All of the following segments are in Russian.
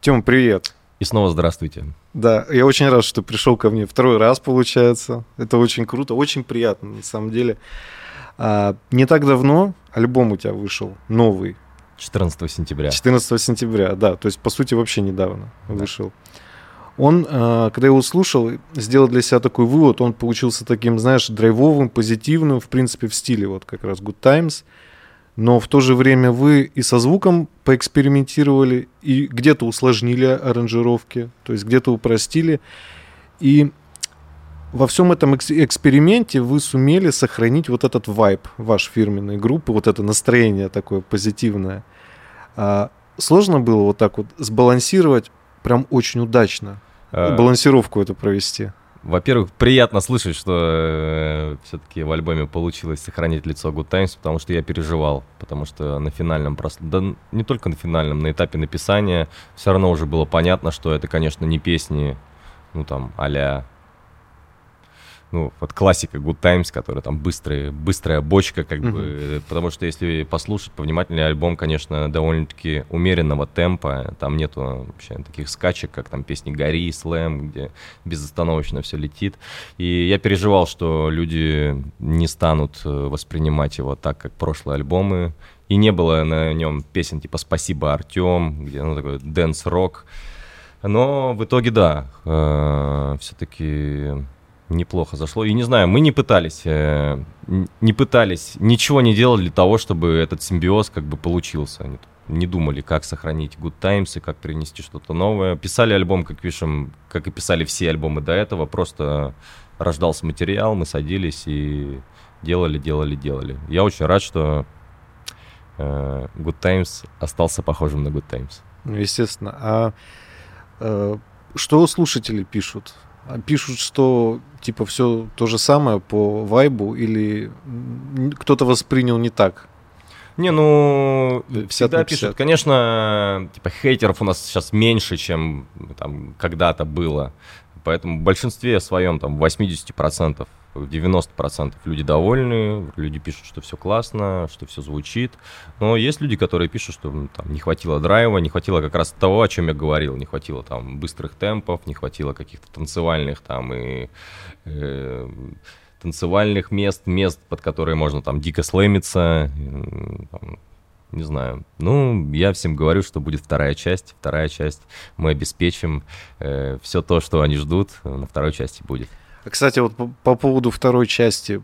Тём, привет. И снова здравствуйте. Да, я очень рад, что пришел ко мне второй раз, получается. Это очень круто, очень приятно, на самом деле. А, не так давно альбом у тебя вышел, новый. 14 сентября. 14 сентября, да. То есть, по сути, вообще недавно да. вышел. Он, а, когда его слушал, сделал для себя такой вывод, он получился таким, знаешь, драйвовым, позитивным, в принципе, в стиле вот как раз Good Times – но в то же время вы и со звуком поэкспериментировали, и где-то усложнили аранжировки, то есть где-то упростили. И во всем этом эксперименте вы сумели сохранить вот этот вайб вашей фирменной группы, вот это настроение такое позитивное. А сложно было вот так вот сбалансировать прям очень удачно, а... балансировку эту провести? Во-первых, приятно слышать, что э, все-таки в альбоме получилось сохранить лицо Good Times, потому что я переживал, потому что на финальном просто, да не только на финальном, на этапе написания все равно уже было понятно, что это, конечно, не песни, ну там, а ну, вот классика Good Times, которая там быстрая, быстрая бочка, как mm-hmm. бы, потому что если послушать повнимательнее альбом, конечно, довольно-таки умеренного темпа, там нету вообще таких скачек, как там песни Гори, Слэм, где безостановочно все летит, и я переживал, что люди не станут э, воспринимать его так, как прошлые альбомы, и не было на нем песен типа «Спасибо, Артем», где, ну, такой dance-рок, но в итоге, да, э, все-таки неплохо зашло. И не знаю, мы не пытались, э, не пытались, ничего не делали для того, чтобы этот симбиоз как бы получился. Не думали, как сохранить Good Times и как принести что-то новое. Писали альбом, как пишем, как и писали все альбомы до этого. Просто рождался материал, мы садились и делали, делали, делали. Я очень рад, что э, Good Times остался похожим на Good Times. Ну, естественно. А э, что слушатели пишут? Пишут, что типа все то же самое по вайбу или кто-то воспринял не так? Не, ну, 50 всегда пишут. Конечно, типа хейтеров у нас сейчас меньше, чем там когда-то было. Поэтому в большинстве своем, там, 80% 90% люди довольны, люди пишут, что все классно, что все звучит. Но есть люди, которые пишут, что там, не хватило драйва, не хватило как раз того, о чем я говорил, не хватило там быстрых темпов, не хватило каких-то танцевальных там и э, танцевальных мест, мест, под которые можно там дико слэмиться, там, не знаю. Ну, я всем говорю, что будет вторая часть. Вторая часть мы обеспечим. Э, все то, что они ждут, на второй части будет. Кстати, вот по, по поводу второй части,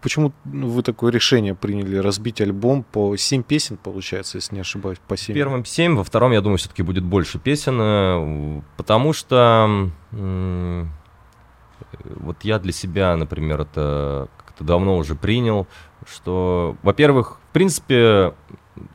почему вы такое решение приняли разбить альбом по 7 песен, получается, если не ошибаюсь, по 7? В первом 7, во втором, я думаю, все-таки будет больше песен, э, потому что вот я для себя, например, это как-то давно уже принял, что, во-первых, в принципе,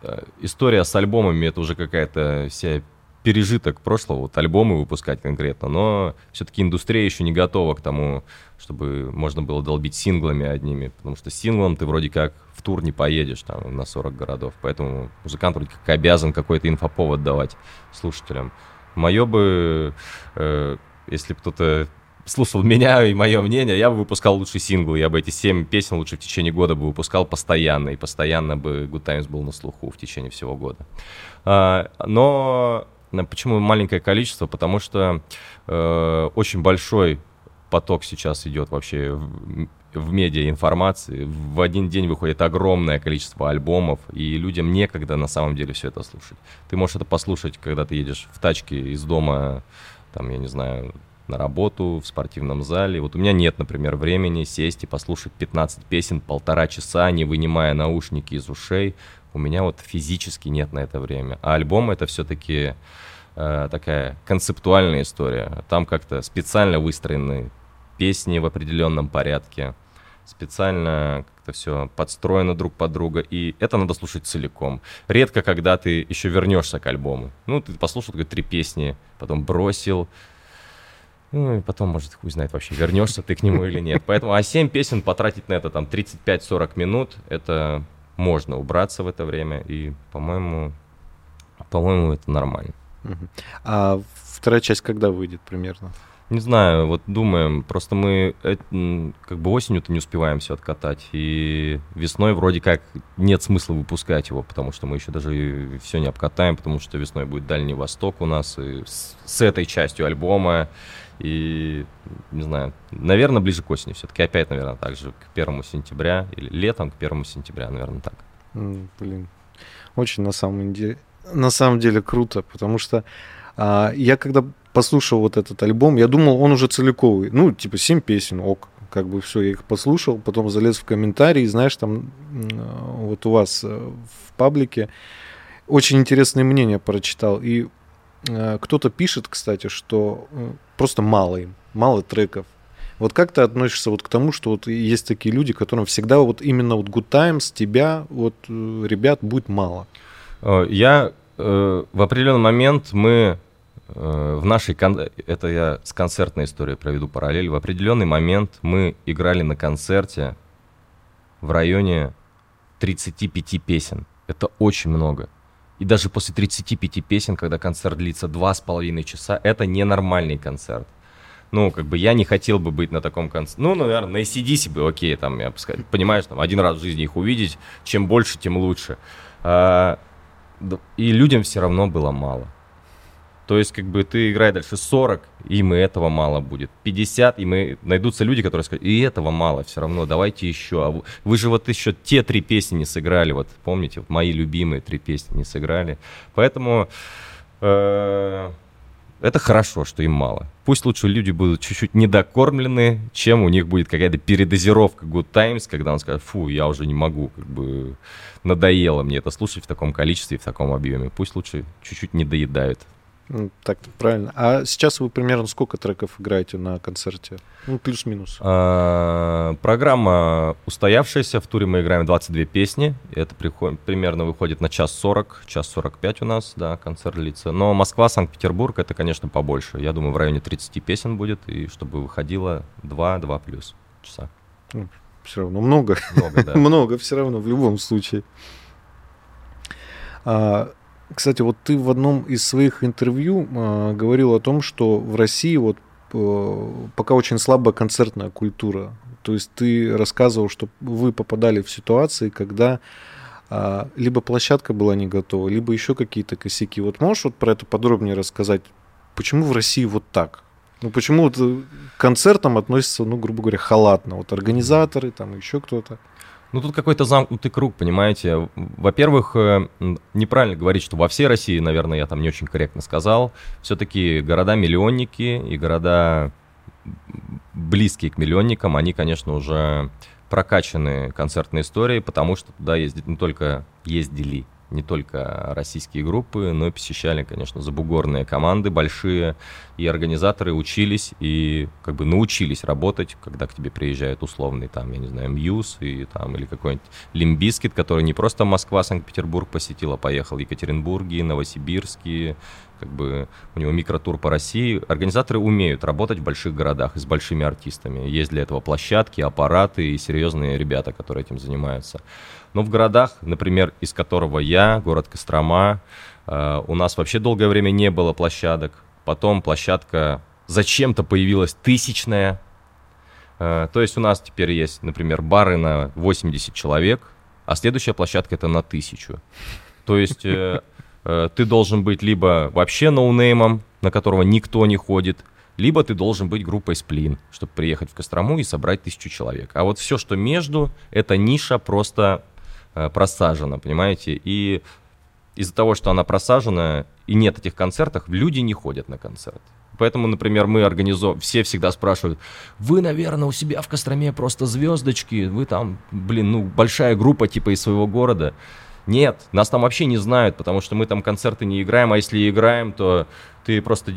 э, история с альбомами это уже какая-то вся пережиток прошлого, вот альбомы выпускать конкретно, но все-таки индустрия еще не готова к тому, чтобы можно было долбить синглами одними, потому что синглом ты вроде как в тур не поедешь там на 40 городов, поэтому музыкант вроде как обязан какой-то инфоповод давать слушателям. Мое бы, э, если кто-то слушал меня и мое мнение, я бы выпускал лучший сингл, я бы эти семь песен лучше в течение года бы выпускал постоянно, и постоянно бы Good Times был на слуху в течение всего года. А, но Почему маленькое количество? Потому что э, очень большой поток сейчас идет вообще в, в медиа информации. В один день выходит огромное количество альбомов, и людям некогда на самом деле все это слушать. Ты можешь это послушать, когда ты едешь в тачке из дома, там, я не знаю, на работу, в спортивном зале. Вот у меня нет, например, времени сесть и послушать 15 песен полтора часа, не вынимая наушники из ушей у меня вот физически нет на это время. А альбом это все-таки э, такая концептуальная история. Там как-то специально выстроены песни в определенном порядке, специально как-то все подстроено друг под друга, и это надо слушать целиком. Редко, когда ты еще вернешься к альбому. Ну, ты послушал три песни, потом бросил, ну, и потом, может, хуй знает вообще, вернешься ты к нему или нет. Поэтому, а 7 песен потратить на это там 35-40 минут, это можно убраться в это время, и, по-моему, по-моему, это нормально. А вторая часть когда выйдет примерно? Не знаю, вот думаем, просто мы э, как бы осенью-то не успеваем все откатать, и весной вроде как нет смысла выпускать его, потому что мы еще даже все не обкатаем, потому что весной будет Дальний Восток у нас, и с, с этой частью альбома, и, не знаю, наверное, ближе к осени все-таки, опять, наверное, так же, к первому сентября, или летом к первому сентября, наверное, так. Блин, очень на самом деле, на самом деле круто, потому что а, я когда послушал вот этот альбом, я думал, он уже целиковый. Ну, типа, семь песен, ок. Как бы все, я их послушал, потом залез в комментарии, знаешь, там вот у вас э, в паблике очень интересные мнения прочитал. И э, кто-то пишет, кстати, что э, просто мало им, мало треков. Вот как ты относишься вот к тому, что вот есть такие люди, которым всегда вот именно вот Good Times, тебя, вот ребят будет мало? Я э, в определенный момент мы Э, в нашей, кон... это я с концертной историей проведу параллель, в определенный момент мы играли на концерте в районе 35 песен. Это очень много. И даже после 35 песен, когда концерт длится два с половиной часа, это ненормальный концерт. Ну, как бы я не хотел бы быть на таком концерте. Ну, наверное, на ACDC бы окей, там, я сказал, понимаешь, там, один раз в жизни их увидеть, чем больше, тем лучше. А, и людям все равно было мало. То есть, как бы ты играй дальше 40, им и этого мало будет. 50, и мы найдутся люди, которые скажут, и этого мало все равно, давайте еще. А вы же вот еще те три песни не сыграли, вот помните, вот мои любимые три песни не сыграли. Поэтому э, это хорошо, что им мало. Пусть лучше люди будут чуть-чуть недокормлены, чем у них будет какая-то передозировка Good Times, когда он скажет, фу, я уже не могу, как бы надоело мне это слушать в таком количестве, в таком объеме. Пусть лучше чуть-чуть не доедают. Так правильно. А сейчас вы примерно сколько треков играете на концерте? Ну, плюс-минус. А, программа устоявшаяся. В туре мы играем 22 песни. Это приход, примерно выходит на час 40, час 45 у нас, да, концерт длится. Но Москва, Санкт-Петербург, это, конечно, побольше. Я думаю, в районе 30 песен будет, и чтобы выходило 2-2 плюс часа. Ну, все равно много. Много, да. много все равно, в любом случае. А, кстати, вот ты в одном из своих интервью э, говорил о том, что в России вот э, пока очень слабая концертная культура. То есть ты рассказывал, что вы попадали в ситуации, когда э, либо площадка была не готова, либо еще какие-то косяки. Вот можешь вот про это подробнее рассказать? Почему в России вот так? Ну почему вот к концертам относятся, ну, грубо говоря, халатно? Вот организаторы, там еще кто-то. Ну, тут какой-то замкнутый круг, понимаете. Во-первых, э, неправильно говорить, что во всей России, наверное, я там не очень корректно сказал. Все-таки города-миллионники и города близкие к миллионникам, они, конечно, уже прокачаны концертной историей, потому что туда ездят не только ездили не только российские группы, но и посещали, конечно, забугорные команды большие, и организаторы учились и как бы научились работать, когда к тебе приезжают условный там, я не знаю, Muse и там, или какой-нибудь Limp Bizkit, который не просто Москва, Санкт-Петербург посетил, а поехал Екатеринбурге, Новосибирске, как бы у него микротур по России. Организаторы умеют работать в больших городах с большими артистами. Есть для этого площадки, аппараты и серьезные ребята, которые этим занимаются. Но в городах, например, из которого я, город Кострома, э, у нас вообще долгое время не было площадок. Потом площадка зачем-то появилась тысячная. Э, то есть у нас теперь есть, например, бары на 80 человек, а следующая площадка это на тысячу. То есть э, ты должен быть либо вообще ноунеймом, на которого никто не ходит, либо ты должен быть группой сплин, чтобы приехать в Кострому и собрать тысячу человек. А вот все, что между, это ниша просто Э, просажена, понимаете? И из-за того, что она просажена и нет этих концертов, люди не ходят на концерт. Поэтому, например, мы организовываем, все всегда спрашивают, вы, наверное, у себя в Костроме просто звездочки, вы там, блин, ну, большая группа типа из своего города. Нет, нас там вообще не знают, потому что мы там концерты не играем, а если играем, то ты просто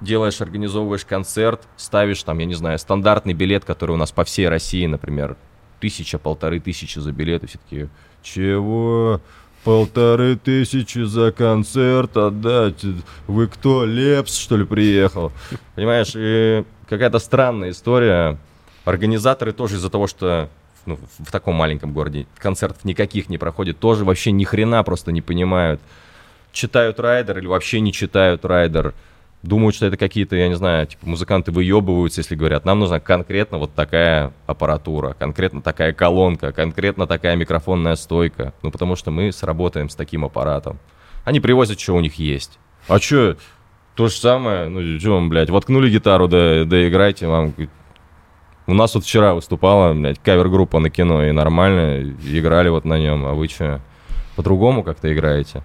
делаешь, организовываешь концерт, ставишь там, я не знаю, стандартный билет, который у нас по всей России, например, тысяча, полторы тысячи за билет, и все таки чего? Полторы тысячи за концерт отдать? Вы кто, Лепс, что ли, приехал? Понимаешь, и какая-то странная история. Организаторы тоже из-за того, что ну, в таком маленьком городе концертов никаких не проходит, тоже вообще ни хрена просто не понимают. Читают райдер или вообще не читают райдер. думают, что это какие-то, я не знаю, типа музыканты выебываются, если говорят, нам нужна конкретно вот такая аппаратура, конкретно такая колонка, конкретно такая микрофонная стойка. Ну, потому что мы сработаем с таким аппаратом. Они привозят, что у них есть. А что, то же самое, ну, что вам, блядь, воткнули гитару, да, да играйте, вам у нас вот вчера выступала, блядь, кавер-группа на кино, и нормально играли вот на нем, а вы что, по-другому как-то играете?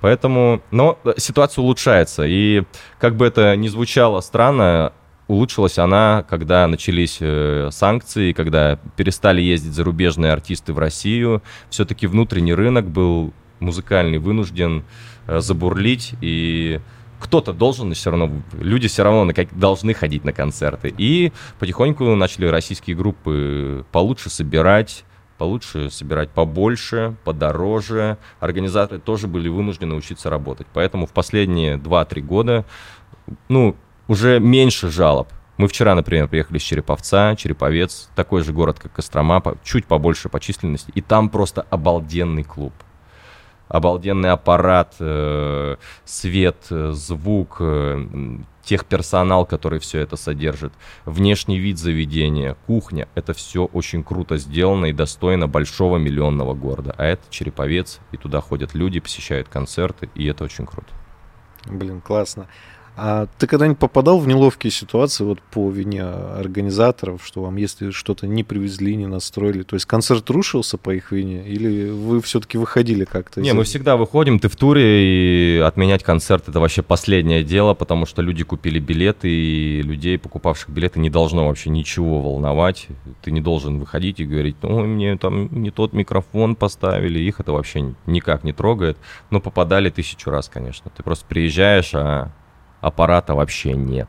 Поэтому, но ситуация улучшается, и как бы это ни звучало странно, улучшилась она, когда начались э, санкции, когда перестали ездить зарубежные артисты в Россию. Все-таки внутренний рынок был музыкальный вынужден э, забурлить, и кто-то должен все равно, люди все равно на, как, должны ходить на концерты. И потихоньку начали российские группы получше собирать, получше собирать побольше, подороже. Организаторы тоже были вынуждены учиться работать. Поэтому в последние 2-3 года, ну, уже меньше жалоб. Мы вчера, например, приехали с Череповца, Череповец, такой же город, как Кострома, чуть побольше по численности, и там просто обалденный клуб обалденный аппарат, э, свет, э, звук, э, техперсонал, который все это содержит, внешний вид заведения, кухня. Это все очень круто сделано и достойно большого миллионного города. А это Череповец, и туда ходят люди, посещают концерты, и это очень круто. Блин, классно. А ты когда-нибудь попадал в неловкие ситуации вот по вине организаторов, что вам если что-то не привезли, не настроили, то есть концерт рушился по их вине, или вы все-таки выходили как-то? Не, мы всегда выходим, ты в туре, и отменять концерт это вообще последнее дело, потому что люди купили билеты, и людей, покупавших билеты, не должно вообще ничего волновать. Ты не должен выходить и говорить, ну, мне там не тот микрофон поставили, их это вообще никак не трогает. Но попадали тысячу раз, конечно. Ты просто приезжаешь, а аппарата вообще нет.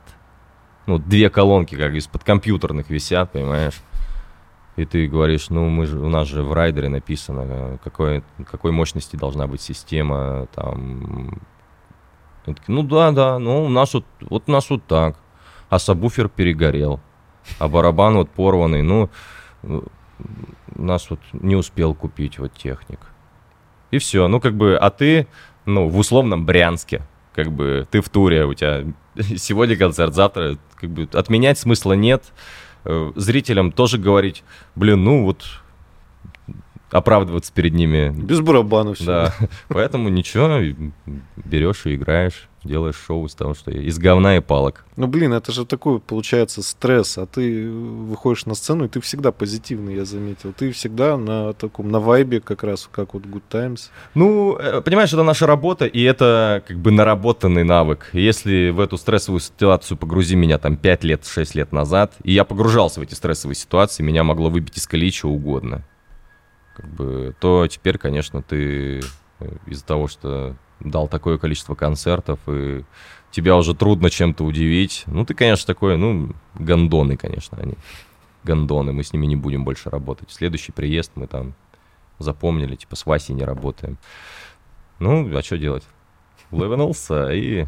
Ну, две колонки как из-под компьютерных висят, понимаешь? И ты говоришь, ну, мы же, у нас же в райдере написано, какой, какой мощности должна быть система, там... ну да, да, ну у нас вот, вот у нас вот так. А сабвуфер перегорел, а барабан вот порванный, ну, у нас вот не успел купить вот техник. И все, ну как бы, а ты, ну, в условном Брянске, как бы ты в туре, у тебя сегодня концерт, завтра, как бы отменять смысла нет. Э, зрителям тоже говорить, блин, ну вот оправдываться перед ними. Без барабанов все. Да, поэтому ничего, берешь и играешь делаешь шоу из того, что из говна и палок. Ну, блин, это же такой, получается, стресс, а ты выходишь на сцену, и ты всегда позитивный, я заметил. Ты всегда на таком, на вайбе как раз, как вот Good Times. Ну, э, понимаешь, это наша работа, и это как бы наработанный навык. Если в эту стрессовую ситуацию погрузи меня там 5 лет, 6 лет назад, и я погружался в эти стрессовые ситуации, меня могло выбить из колеи чего угодно. Как бы, то теперь, конечно, ты э, из-за того, что дал такое количество концертов, и тебя уже трудно чем-то удивить. Ну, ты, конечно, такой, ну, гондоны, конечно, они. Гондоны, мы с ними не будем больше работать. Следующий приезд мы там запомнили, типа, с Васей не работаем. Ну, а что делать? Левенулся и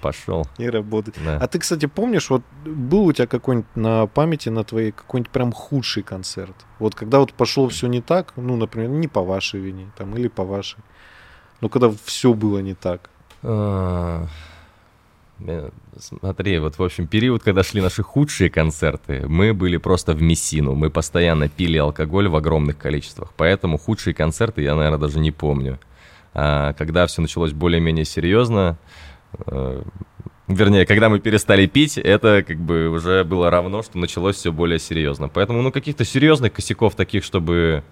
пошел. И работать. Да. А ты, кстати, помнишь, вот был у тебя какой-нибудь на памяти на твоей какой-нибудь прям худший концерт? Вот когда вот пошло все не так, ну, например, не по вашей вине, там, или по вашей. Ну, когда все было не так. А, смотри, вот, в общем, период, когда шли наши худшие концерты, мы были просто в мессину. Мы постоянно пили алкоголь в огромных количествах. Поэтому худшие концерты я, наверное, даже не помню. А когда все началось более-менее серьезно, э, вернее, когда мы перестали пить, это как бы уже было равно, что началось все более серьезно. Поэтому, ну, каких-то серьезных косяков таких, чтобы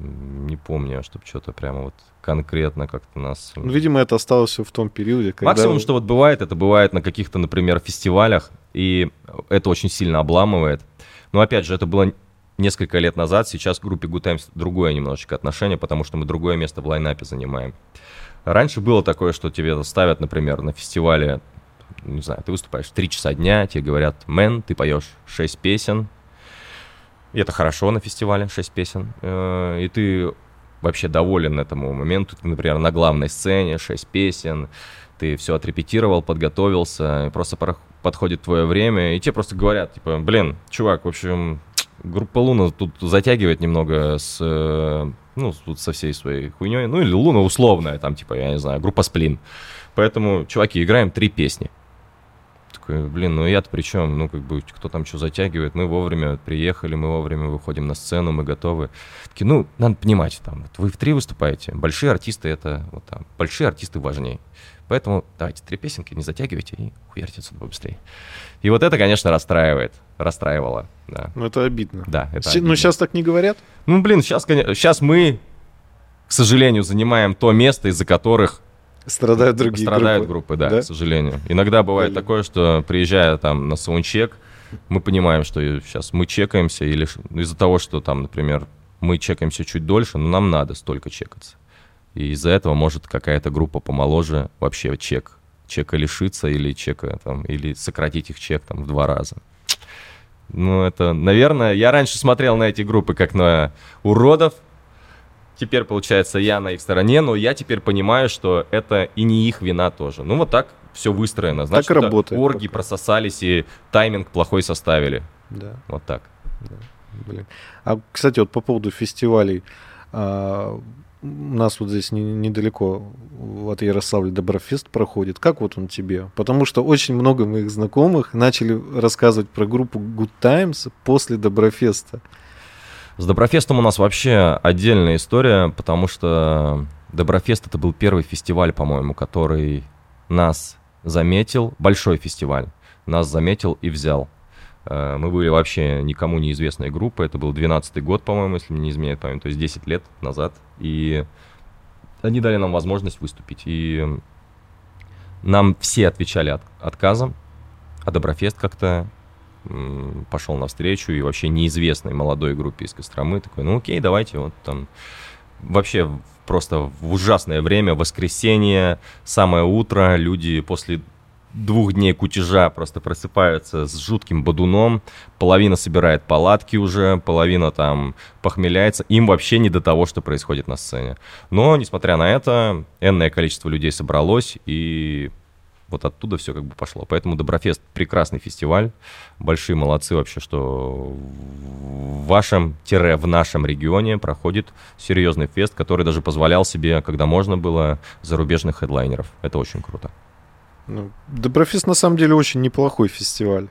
не помню, чтобы что-то прямо вот конкретно как-то нас... Ну, видимо, это осталось все в том периоде, когда... Максимум, что вот бывает, это бывает на каких-то, например, фестивалях, и это очень сильно обламывает. Но, опять же, это было несколько лет назад, сейчас к группе Good Times другое немножечко отношение, потому что мы другое место в лайнапе занимаем. Раньше было такое, что тебе ставят, например, на фестивале, не знаю, ты выступаешь 3 часа дня, тебе говорят, мэн, ты поешь 6 песен, и это хорошо на фестивале, 6 песен. Э, и ты вообще доволен этому моменту. Ты, например, на главной сцене 6 песен, ты все отрепетировал, подготовился, просто подходит твое время, и тебе просто говорят, типа, блин, чувак, в общем, группа Луна тут затягивает немного с, ну, ну, вот со всей своей хуйней, ну, или Луна условная, там, типа, я не знаю, группа Сплин. Поэтому, чуваки, играем три песни. Такой, блин, ну я-то при чем? Ну, как бы, кто там что затягивает? Мы вовремя приехали, мы вовремя выходим на сцену, мы готовы. Такие, ну, надо понимать, там, вот вы в три выступаете, большие артисты это, вот там, большие артисты важнее. Поэтому давайте три песенки, не затягивайте и хуярьте отсюда побыстрее. И вот это, конечно, расстраивает, расстраивало, да. Ну, это обидно. Да, это С- Ну, обидно. сейчас так не говорят? Ну, блин, сейчас, сейчас мы, к сожалению, занимаем то место, из-за которых Страдают другие страдают группы. группы, да, Да? к сожалению. Иногда бывает Блин. такое, что приезжая там на саундчек, мы понимаем, что сейчас мы чекаемся, или из-за того, что там, например, мы чекаемся чуть дольше, но нам надо столько чекаться. И из-за этого может какая-то группа помоложе вообще чек, чека лишиться или чека там, или сократить их чек там в два раза. Ну, это, наверное, я раньше смотрел на эти группы как на уродов, Теперь, получается, я на их стороне, но я теперь понимаю, что это и не их вина тоже. Ну, вот так все выстроено. Значит, это работает орги пока. прососались и тайминг плохой составили. Да, Вот так. блин. А, кстати, вот по поводу фестивалей. а, у нас вот здесь не- недалеко от Ярославля Доброфест проходит. Как вот он тебе? Потому что очень много моих знакомых начали рассказывать про группу Good Times после Доброфеста. С Доброфестом у нас вообще отдельная история, потому что Доброфест это был первый фестиваль, по-моему, который нас заметил, большой фестиваль, нас заметил и взял. Э, Мы были вообще никому неизвестной группой, это был 12-й год, по-моему, если мне не изменяет память, то есть 10 лет назад, и они дали нам возможность выступить, и нам все отвечали от- отказом, а Доброфест как-то пошел навстречу и вообще неизвестной молодой группе из Костромы такой, ну окей, давайте вот там вообще просто в ужасное время, воскресенье, самое утро, люди после двух дней кутежа просто просыпаются с жутким бодуном, половина собирает палатки уже, половина там похмеляется, им вообще не до того, что происходит на сцене. Но, несмотря на это, энное количество людей собралось, и вот оттуда все как бы пошло. Поэтому Доброфест прекрасный фестиваль. Большие молодцы вообще, что в вашем, тире, в нашем регионе проходит серьезный фест, который даже позволял себе, когда можно было, зарубежных хедлайнеров. Это очень круто. Ну, Доброфест на самом деле очень неплохой фестиваль.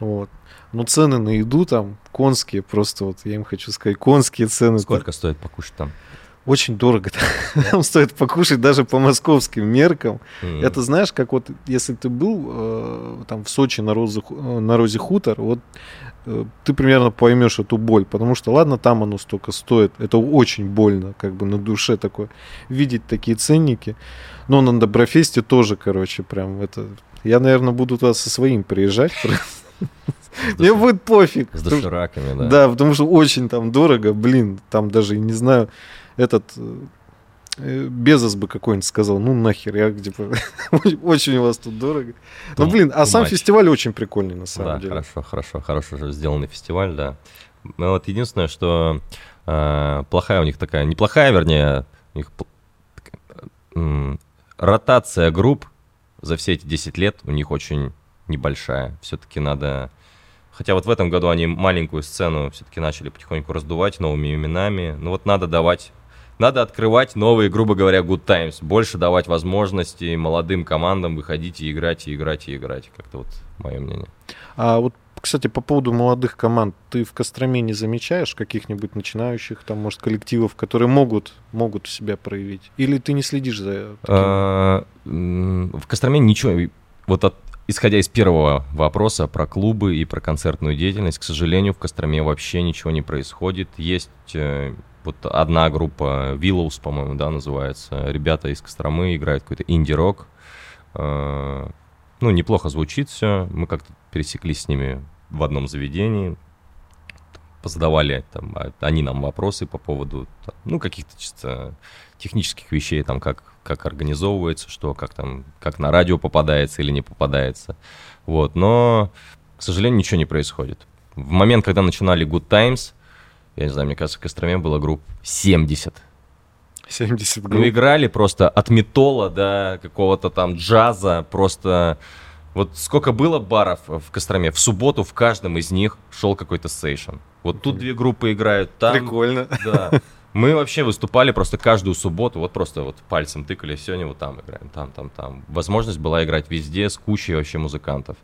Вот. Но цены на еду там конские, просто вот я им хочу сказать, конские цены. Сколько стоит покушать там? Очень дорого. Там стоит покушать даже по московским меркам. Это знаешь, как вот если ты был э, там в Сочи на, Розе, Ху- э, на Розе Хутор, вот э, ты примерно поймешь эту боль, потому что ладно, там оно столько стоит, это очень больно, как бы на душе такое, видеть такие ценники, но на Доброфесте тоже, короче, прям это, я, наверное, буду туда со своим приезжать, мне будет пофиг. С дошираками, да. да, потому что очень там дорого, блин, там даже, не знаю, этот э, э, Безос бы какой-нибудь сказал, ну нахер, я типа, очень у вас тут дорого. Ну, блин, а сам фестиваль очень прикольный, на самом Да, деле. хорошо, хорошо, хорошо же сделанный фестиваль, да. Ну вот единственное, что э, плохая у них такая, неплохая, вернее, у них м, ротация групп за все эти 10 лет у них очень небольшая. Все-таки надо... Хотя вот в этом году они маленькую сцену все-таки начали потихоньку раздувать новыми именами. Ну вот надо давать надо открывать новые, грубо говоря, good times. Больше давать возможности молодым командам выходить и играть, и играть, и играть. Как-то вот мое мнение. А вот, кстати, по поводу молодых команд, ты в Костроме не замечаешь каких-нибудь начинающих, там, может, коллективов, которые могут, могут себя проявить? Или ты не следишь за таким? А, В Костроме ничего, вот от- исходя из первого вопроса про клубы и про концертную деятельность, к сожалению, в Костроме вообще ничего не происходит. Есть э, вот одна группа, Willows, по-моему, да, называется. Ребята из Костромы играют какой-то инди-рок. Э, Ну, неплохо звучит все. Мы как-то пересеклись с ними в одном заведении. Позадавали там, а- они нам вопросы по поводу, ну, каких-то чисто технических вещей, там, как, как организовывается, что, как там, как на радио попадается или не попадается. Вот, но, к сожалению, ничего не происходит. В момент, когда начинали Good Times, я не знаю, мне кажется, в Костроме была групп 70. 70 Ну, групп. играли просто от металла до какого-то там джаза, просто... Вот сколько было баров в Костроме, в субботу в каждом из них шел какой-то сейшн. Вот тут две группы играют, там... Прикольно. Да. Мы вообще выступали просто каждую субботу, вот просто вот пальцем тыкали, сегодня вот там играем, там, там, там. Возможность была играть везде с кучей вообще музыкантов.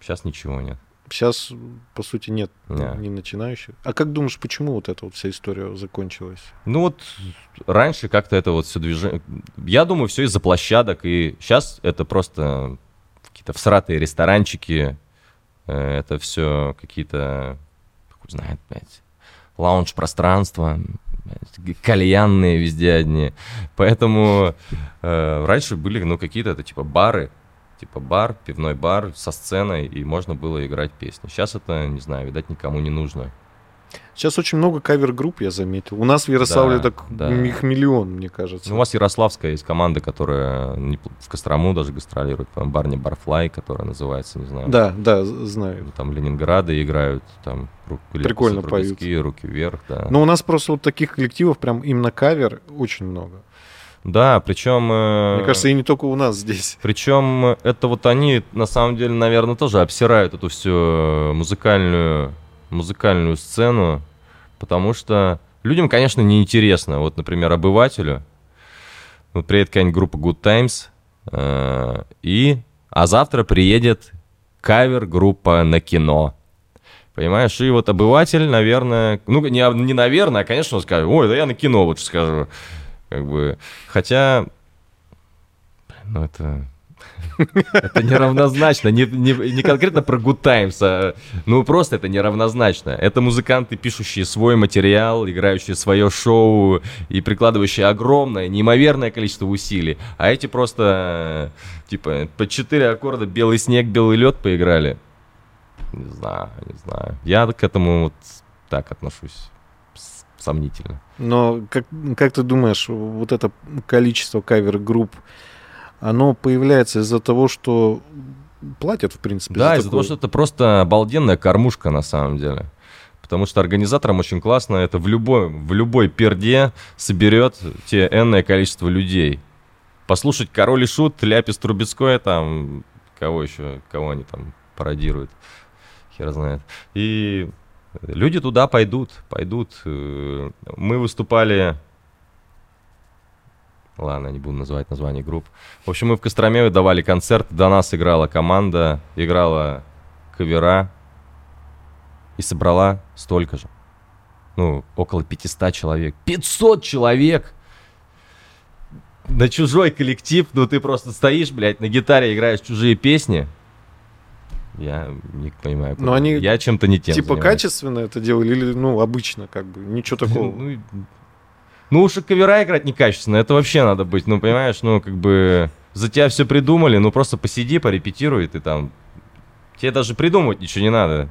Сейчас ничего нет. Сейчас, по сути, нет Не. не начинающих. А как думаешь, почему вот эта вот вся история закончилась? Ну вот раньше как-то это вот все движение... Я думаю, все из-за площадок, и сейчас это просто какие-то всратые ресторанчики, э, это все какие-то, хуй знает, блядь, лаунж-пространства, блядь, кальянные везде одни. Поэтому э, раньше были, ну, какие-то это типа бары, типа бар, пивной бар со сценой, и можно было играть песни. Сейчас это, не знаю, видать, никому не нужно. Сейчас очень много кавер-групп, я заметил. У нас в Ярославле Да, так да. их миллион, мне кажется. Ну, у вас Ярославская есть команда, которая в Кострому даже гастролирует, по Барни Барфлай, которая называется, не знаю. Да, да, знаю. Там Ленинграды играют, там Прикольно Трубецкие, руки вверх, да. Но у нас просто вот таких коллективов, прям именно кавер, очень много. Да, причем... э, Мне кажется, и не только у нас здесь. Причем это вот они, на самом деле, наверное, тоже обсирают эту всю э, музыкальную, музыкальную сцену, потому что людям, конечно, неинтересно. Вот, например, обывателю, вот приедет какая-нибудь группа Good Times, э, и, а завтра приедет кавер-группа на кино. Понимаешь, и вот обыватель, наверное, ну, не, не наверное, а, конечно, он скажет, ой, да я на кино лучше скажу. Как бы, хотя, ну, это... Это неравнозначно, не, не, не конкретно про Good Times, а, ну просто это неравнозначно. Это музыканты, пишущие свой материал, играющие свое шоу и прикладывающие огромное, неимоверное количество усилий. А эти просто, типа, по четыре аккорда «Белый снег, белый лед» поиграли. Не знаю, не знаю. Я к этому вот так отношусь. Сомнительно. Но как, как ты думаешь, вот это количество кавер-групп, оно появляется из-за того, что платят, в принципе. Да, за из-за того, такое? что это просто обалденная кормушка на самом деле. Потому что организаторам очень классно это в любой, в любой перде соберет те энное количество людей. Послушать Король и Шут, Ляпис Трубецкой, там, кого еще, кого они там пародируют, хер знает. И люди туда пойдут, пойдут. Э, Мы выступали... Ладно, не буду называть название групп. В общем, мы в Костроме давали концерт, до нас играла команда, играла кавера и собрала столько же. Ну, около 500 человек. 500 человек! На чужой коллектив, ну ты просто стоишь, блядь, на гитаре играешь чужие песни. Я не понимаю. Но они я чем-то не тем Типа занимаюсь. качественно это делали или, ну, обычно, как бы, ничего такого. Ну, ну уж и кавера играть некачественно, это вообще надо быть, ну, понимаешь, ну, как бы, за тебя все придумали, ну, просто посиди, порепетируй, ты там, тебе даже придумывать ничего не надо.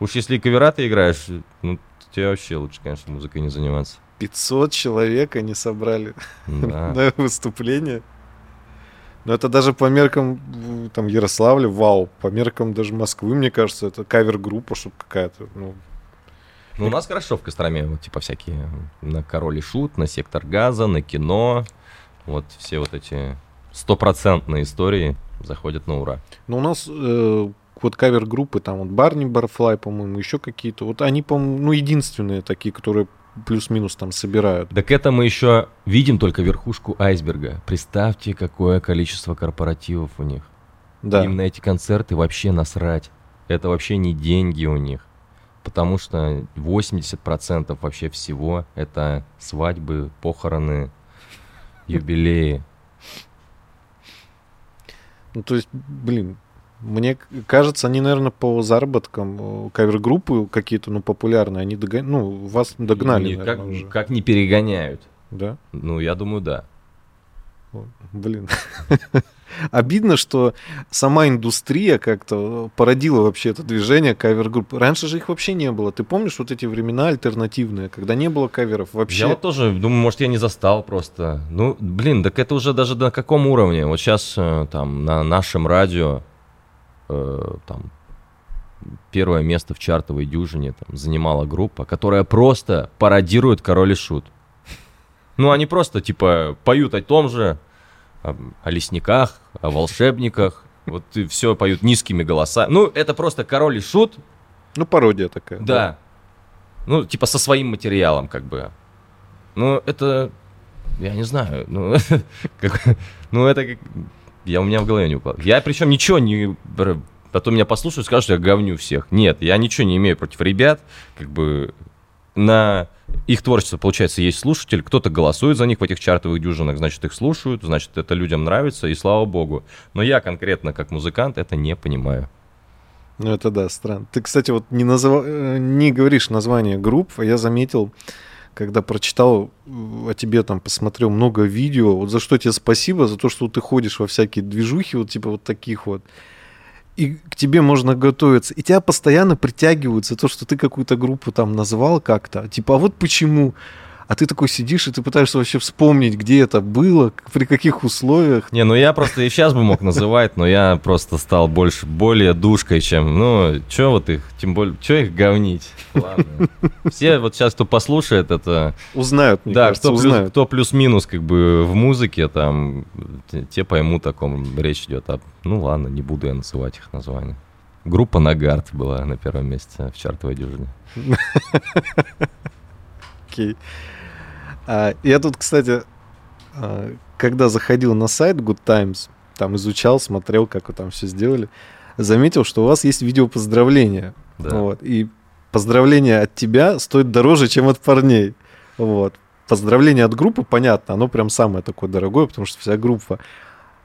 Уж если кавера ты играешь, ну, тебе вообще лучше, конечно, музыкой не заниматься. 500 человек они собрали Да. на выступление. Но это даже по меркам там Ярославля, вау, по меркам даже Москвы, мне кажется, это кавер-группа, чтобы какая-то, ну, Ну, у нас хорошо в Костроме, вот, типа, всякие на Король и Шут, на Сектор Газа, на кино, вот, все вот эти стопроцентные истории заходят на ура. Но у нас э, вот кавер-группы, там вот Барни Барфлай, по-моему, еще какие-то, вот они, по-моему, ну, единственные такие, которые плюс-минус там собирают. Так это мы еще видим только верхушку айсберга. Представьте, какое количество корпоративов у них. Да. Им на эти концерты вообще насрать. Это вообще не деньги у них. Потому что 80% вообще всего это свадьбы, похороны, юбилеи. Ну, то есть, блин, мне кажется, они, наверное, по заработкам э, кавер-группы какие-то, ну, популярные, они догон... ну, вас догнали, Никак, наверное, уже. как не перегоняют. Да? Ну, я думаю, да. Блин. Обидно, что сама индустрия как-то породила вообще это движение кавер-групп. Раньше же их вообще не было. Ты помнишь вот эти времена альтернативные, когда не было каверов вообще? Я вот тоже думаю, может, я не застал просто. Ну, блин, так это уже даже на каком уровне? Вот сейчас там на нашем радио э, там первое место в чартовой дюжине там, занимала группа, которая просто пародирует Король и Шут. Ну, они просто, типа, поют о том же, о, о лесниках, о волшебниках. Вот и все поют низкими голосами. Ну, это просто Король и Шут, Ну, пародия такая. да. ну, типа со своим материалом, как бы. Ну, это, я не знаю, ну, как, ну это как, я у меня в голове не упал. Я причем ничего не, потом меня послушают, скажут, что я говню всех. Нет, я ничего не имею против ребят, как бы на их творчество, получается, есть слушатель, кто-то голосует за них в этих чартовых дюжинах, значит, их слушают, значит, это людям нравится, и слава богу. Но я конкретно, как музыкант, это не понимаю. Ну, это да, странно. Ты, кстати, вот не, назов... Э, не говоришь название групп, а я заметил, когда прочитал о тебе, там, посмотрел много видео, вот за что тебе спасибо, за то, что ты ходишь во всякие движухи, вот типа вот таких вот и к тебе можно готовиться. И тебя постоянно притягиваются то, что ты какую-то группу там назвал как-то. Типа, а вот почему? А ты такой сидишь, и ты пытаешься вообще вспомнить, где это было, при каких условиях. Не, ну я просто и сейчас бы мог называть, но я просто стал больше, более душкой, чем, ну, чё вот их, тем более, чё их говнить? Ладно. Все вот сейчас, кто послушает это... Узнают, да, кажется, кто, узнают. Плюс, кто плюс-минус как бы в музыке, там, те поймут, о ком речь идет. А, ну ладно, не буду я называть их названия. Группа Нагард была на первом месте в чартовой дюжине. Окей. А, я тут, кстати, а, когда заходил на сайт Good Times, там изучал, смотрел, как вы там все сделали, заметил, что у вас есть видео поздравления. Да. Вот, и поздравление от тебя стоит дороже, чем от парней. Вот. Поздравление от группы, понятно, оно прям самое такое дорогое, потому что вся группа.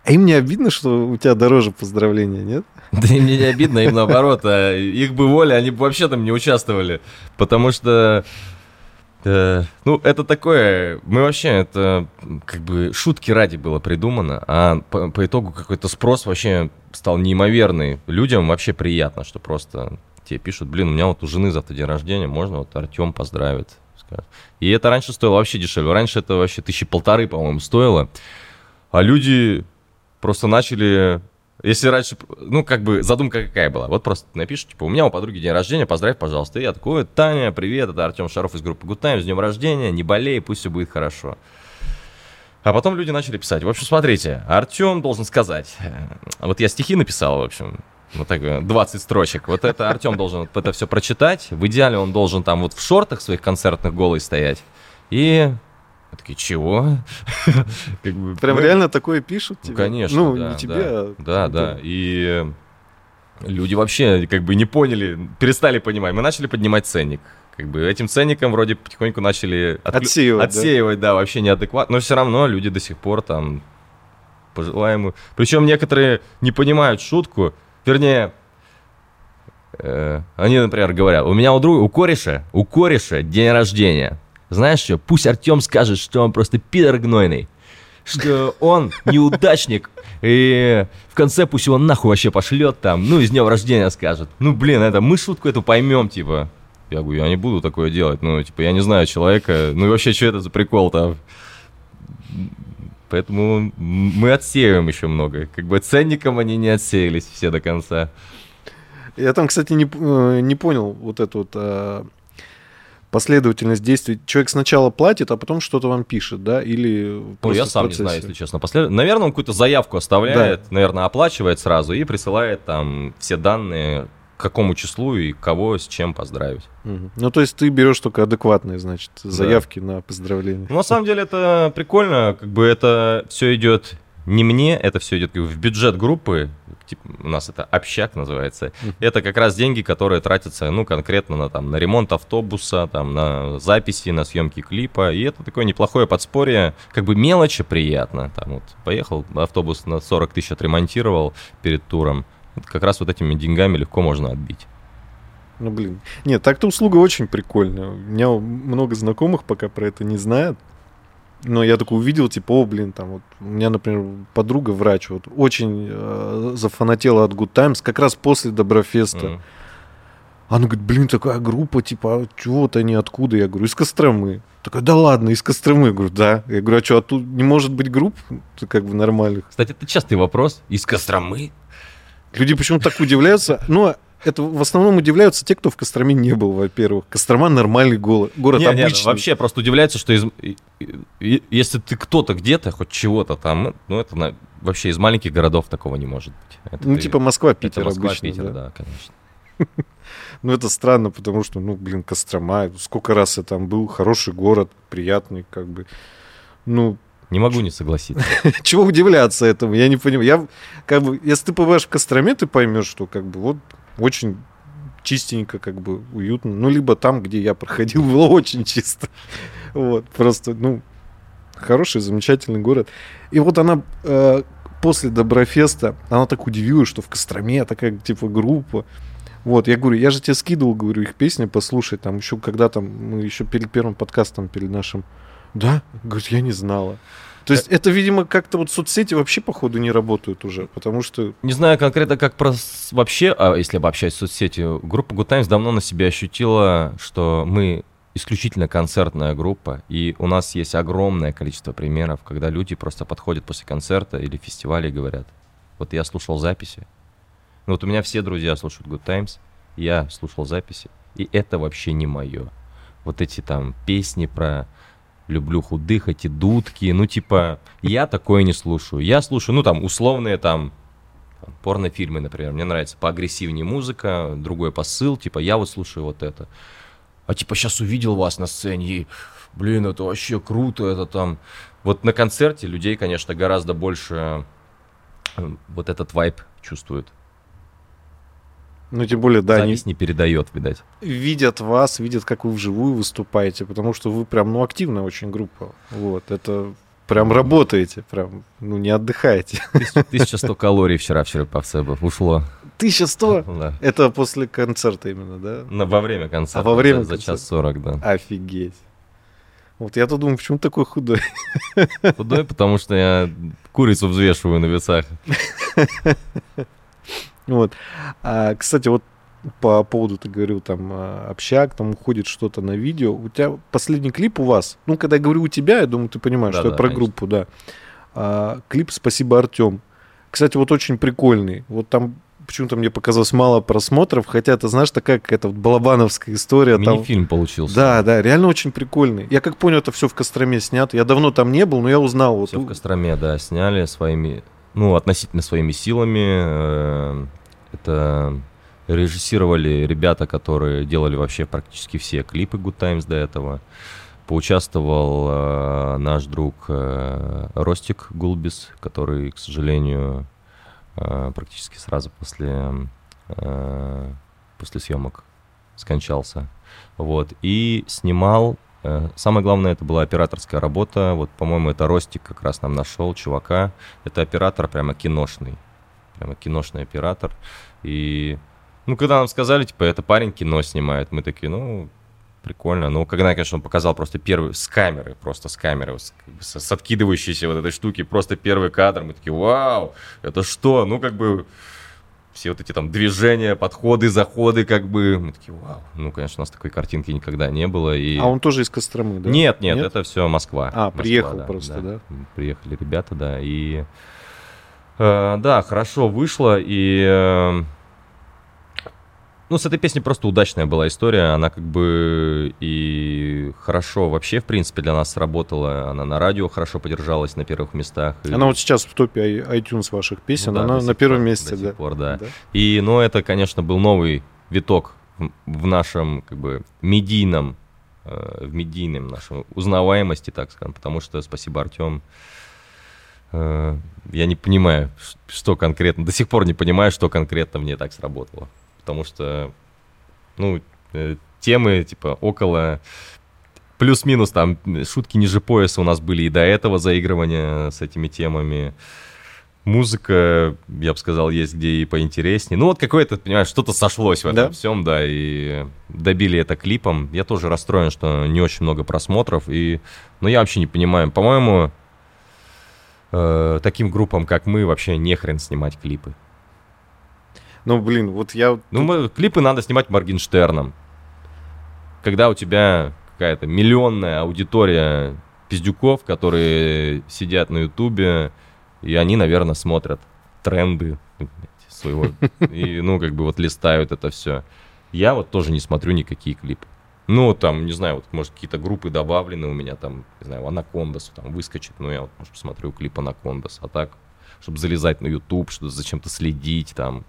А им не обидно, что у тебя дороже поздравления, нет? Да им не обидно, им наоборот. А их бы воля, они бы вообще там не участвовали. Потому что Э, ну, это такое, мы вообще, это как бы шутки ради было придумано, а по, по итогу какой-то спрос вообще стал неимоверный. Людям вообще приятно, что просто тебе пишут, блин, у меня вот у жены завтра день рождения, можно вот Артем поздравит. И это раньше стоило вообще дешевле. Раньше это вообще тысячи полторы, по-моему, стоило. А люди просто начали если раньше, ну, как бы задумка какая была? Вот просто напишешь, типа, у меня у подруги день рождения, поздравь, пожалуйста. И я такой, Таня, привет, это Артем Шаров из группы Good Time, с днем рождения, не болей, пусть все будет хорошо. А потом люди начали писать. В общем, смотрите, Артем должен сказать. Э, вот я стихи написал, в общем, вот так 20 строчек. Вот это Артем должен это все прочитать. В идеале он должен там вот в шортах своих концертных голый стоять. И мы такие, чего? как бы, Прям мы... реально такое пишут тебе? Ну, конечно, Ну, да, не тебе, да, а... Да, да, и люди вообще как бы не поняли, перестали понимать. Мы начали поднимать ценник. Как бы этим ценником вроде потихоньку начали отклю... отсеивать, отсеивать да? да, вообще неадекватно. Но все равно люди до сих пор там пожелаемую. Причем некоторые не понимают шутку, вернее, э, они, например, говорят, у меня у друга, у кореша, у кореша день рождения знаешь что, пусть Артем скажет, что он просто пидор гнойный, что он неудачник, и в конце пусть его нахуй вообще пошлет там, ну, из днем рождения скажет. Ну, блин, это мы шутку эту поймем, типа. Я говорю, я не буду такое делать, ну, типа, я не знаю человека, ну, и вообще, что это за прикол-то? Поэтому мы отсеиваем еще много. Как бы ценником они не отсеялись все до конца. Я там, кстати, не, э, не понял вот эту вот а, последовательность действий. Человек сначала платит, а потом что-то вам пишет, да? Или Ну, я сам не знаю, если честно. Послед... Наверное, он какую-то заявку оставляет, да. наверное, оплачивает сразу и присылает там все данные, к какому числу и кого с чем поздравить. Угу. Ну, то есть ты берешь только адекватные, значит, заявки да. на поздравление. Ну, на самом деле это прикольно, как бы это все идет не мне, это все идет в бюджет группы, типа, у нас это общак называется. Это как раз деньги, которые тратятся, ну, конкретно на, там, на ремонт автобуса, там, на записи, на съемки клипа. И это такое неплохое подспорье, как бы мелочи приятно. Там вот поехал, автобус на 40 тысяч отремонтировал перед туром. Как раз вот этими деньгами легко можно отбить. Ну, блин. Нет, так-то услуга очень прикольная. У меня много знакомых пока про это не знают. Но я такой увидел, типа, о, блин, там вот у меня, например, подруга врач, вот очень э, зафанатела от Good Times, как раз после Доброфеста. Mm. Она говорит, блин, такая группа, типа, а чего-то они откуда? Я говорю, из Костромы. Такая, да ладно, из Костромы. Я говорю, да. Я говорю, а что, а тут не может быть групп как бы нормальных? Кстати, это частый вопрос. Из Костромы? Люди почему-то так удивляются. Ну, это в основном удивляются те, кто в Костроме не был, во-первых. Кострома нормальный город, город нет, обычный. Нет, вообще просто удивляются, что из, если ты кто-то где-то, хоть чего-то там, ну это на, вообще из маленьких городов такого не может быть. Это ну ты, типа Москва, Питер это Москва, обычно, Питер, да? да, конечно. Ну, это странно, потому что, ну, блин, Кострома, сколько раз я там был, хороший город, приятный, как бы. Ну, Не могу не согласиться. чего удивляться этому, я не понимаю. Я, как бы, если ты побываешь в Костроме, ты поймешь, что, как бы, вот, очень чистенько, как бы, уютно. Ну, либо там, где я проходил, было очень чисто. Вот, просто, ну, хороший, замечательный город. И вот она э, после Доброфеста, она так удивилась, что в Костроме такая, типа, группа. Вот, я говорю, я же тебе скидывал, говорю, их песни послушай, там еще когда там, мы еще перед первым подкастом, перед нашим. Да? Говорит, я не знала. То есть это, видимо, как-то вот соцсети вообще, походу, не работают уже, потому что... Не знаю конкретно, как про вообще, а если обобщать соцсети, группа Good Times давно на себе ощутила, что мы исключительно концертная группа, и у нас есть огромное количество примеров, когда люди просто подходят после концерта или фестиваля и говорят, вот я слушал записи, ну вот у меня все друзья слушают Good Times, я слушал записи, и это вообще не мое. Вот эти там песни про люблю худых, эти дудки, ну типа, я такое не слушаю. Я слушаю, ну там, условные там порнофильмы, например. Мне нравится поагрессивнее музыка, другой посыл, типа, я вот слушаю вот это. А типа, сейчас увидел вас на сцене, и, блин, это вообще круто, это там... Вот на концерте людей, конечно, гораздо больше э, вот этот вайб чувствуют. Ну, тем более, да, они Запись не передает, видать. видят вас, видят, как вы вживую выступаете, потому что вы прям, ну, активная очень группа. Вот, это прям работаете, прям, ну, не отдыхаете. 1100 калорий вчера в Череповце бы ушло. 1100? Да. Это после концерта именно, да? На- во время концерта. А во время за, час сорок, да. Офигеть. Вот я-то думаю, почему такой худой? Худой, потому что я курицу взвешиваю на весах. Вот. А, кстати, вот по поводу, ты говорил, там, а, общак, там уходит что-то на видео. У тебя последний клип у вас, ну, когда я говорю у тебя, я думаю, ты понимаешь, что Да-да, это про конечно. группу, да. А, клип «Спасибо, Артем». Кстати, вот очень прикольный. Вот там почему-то мне показалось мало просмотров, хотя это, знаешь, такая какая-то вот балабановская история. там- Мини-фильм получился. Да, да, реально очень прикольный. Я как понял, это все в Костроме снято. Я давно там не был, но я узнал. Вот, Все в Костроме, да, сняли своими, ну, относительно своими силами. Это режиссировали ребята, которые делали вообще практически все клипы Good Times до этого. Поучаствовал э, наш друг э, Ростик Гулбис, который, к сожалению, э, практически сразу после, э, после съемок скончался. Вот. И снимал Э, Самое главное, это была операторская работа. Вот, по-моему, это Ростик как раз нам нашел, чувака. Это оператор прямо киношный. Прямо киношный оператор. И, ну, когда нам сказали, типа, это парень кино снимает, мы такие, ну, прикольно. Ну, когда, конечно, он показал просто первый, с камеры, просто с камеры, с, с- откидывающейся вот этой штуки, просто первый кадр, мы такие, вау, это что? Ну, как бы, все вот эти там движения, подходы, заходы, как бы, мы такие, вау. Ну, конечно, у нас такой картинки никогда не было. И... А он тоже из Костромы, да? Нет, нет, это все Москва. А, Москва, приехал просто, да? М, Приехали ребята, да, и да, хорошо вышло, и э, ну, с этой песней просто удачная была история, она как бы и хорошо вообще, в принципе, для нас сработала, она на радио хорошо подержалась на первых местах. и- Она вот сейчас в топе iTunes ваших песен, Ну да, она на первом пор, месте, до сих да. пор, да. И, ну, это, конечно, был новый виток в, нашем, как бы, медийном, э, в медийном нашем узнаваемости, так скажем, потому что, спасибо, Артем, э, я не понимаю, что конкретно, до сих пор не понимаю, что конкретно мне так сработало, потому что, ну, э, темы, типа, около плюс-минус там шутки ниже пояса у нас были и до этого заигрывания с этими темами. Музыка, я бы сказал, есть где и поинтереснее. Ну вот какое-то, понимаешь, что-то сошлось в этом Да? всем, да, и добили это клипом. Я тоже расстроен, что не очень много просмотров, и, ну я вообще не понимаю, по-моему, э, таким группам, как мы, вообще не хрен снимать клипы. Ну, блин, вот я... Ну, мы- клипы надо снимать Моргенштерном. Когда у тебя какая-то миллионная аудитория пиздюков, которые сидят на Ютубе, и они, наверное, смотрят тренды своего, и, ну, как бы вот листают это все. Я вот тоже не смотрю никакие клипы. Ну, там, не знаю, вот, может, какие-то группы добавлены у меня, там, не знаю, Анакондас там выскочит, ну, я вот, может, посмотрю клип Анакондас, а так, чтобы залезать на YouTube, что зачем-то следить, там,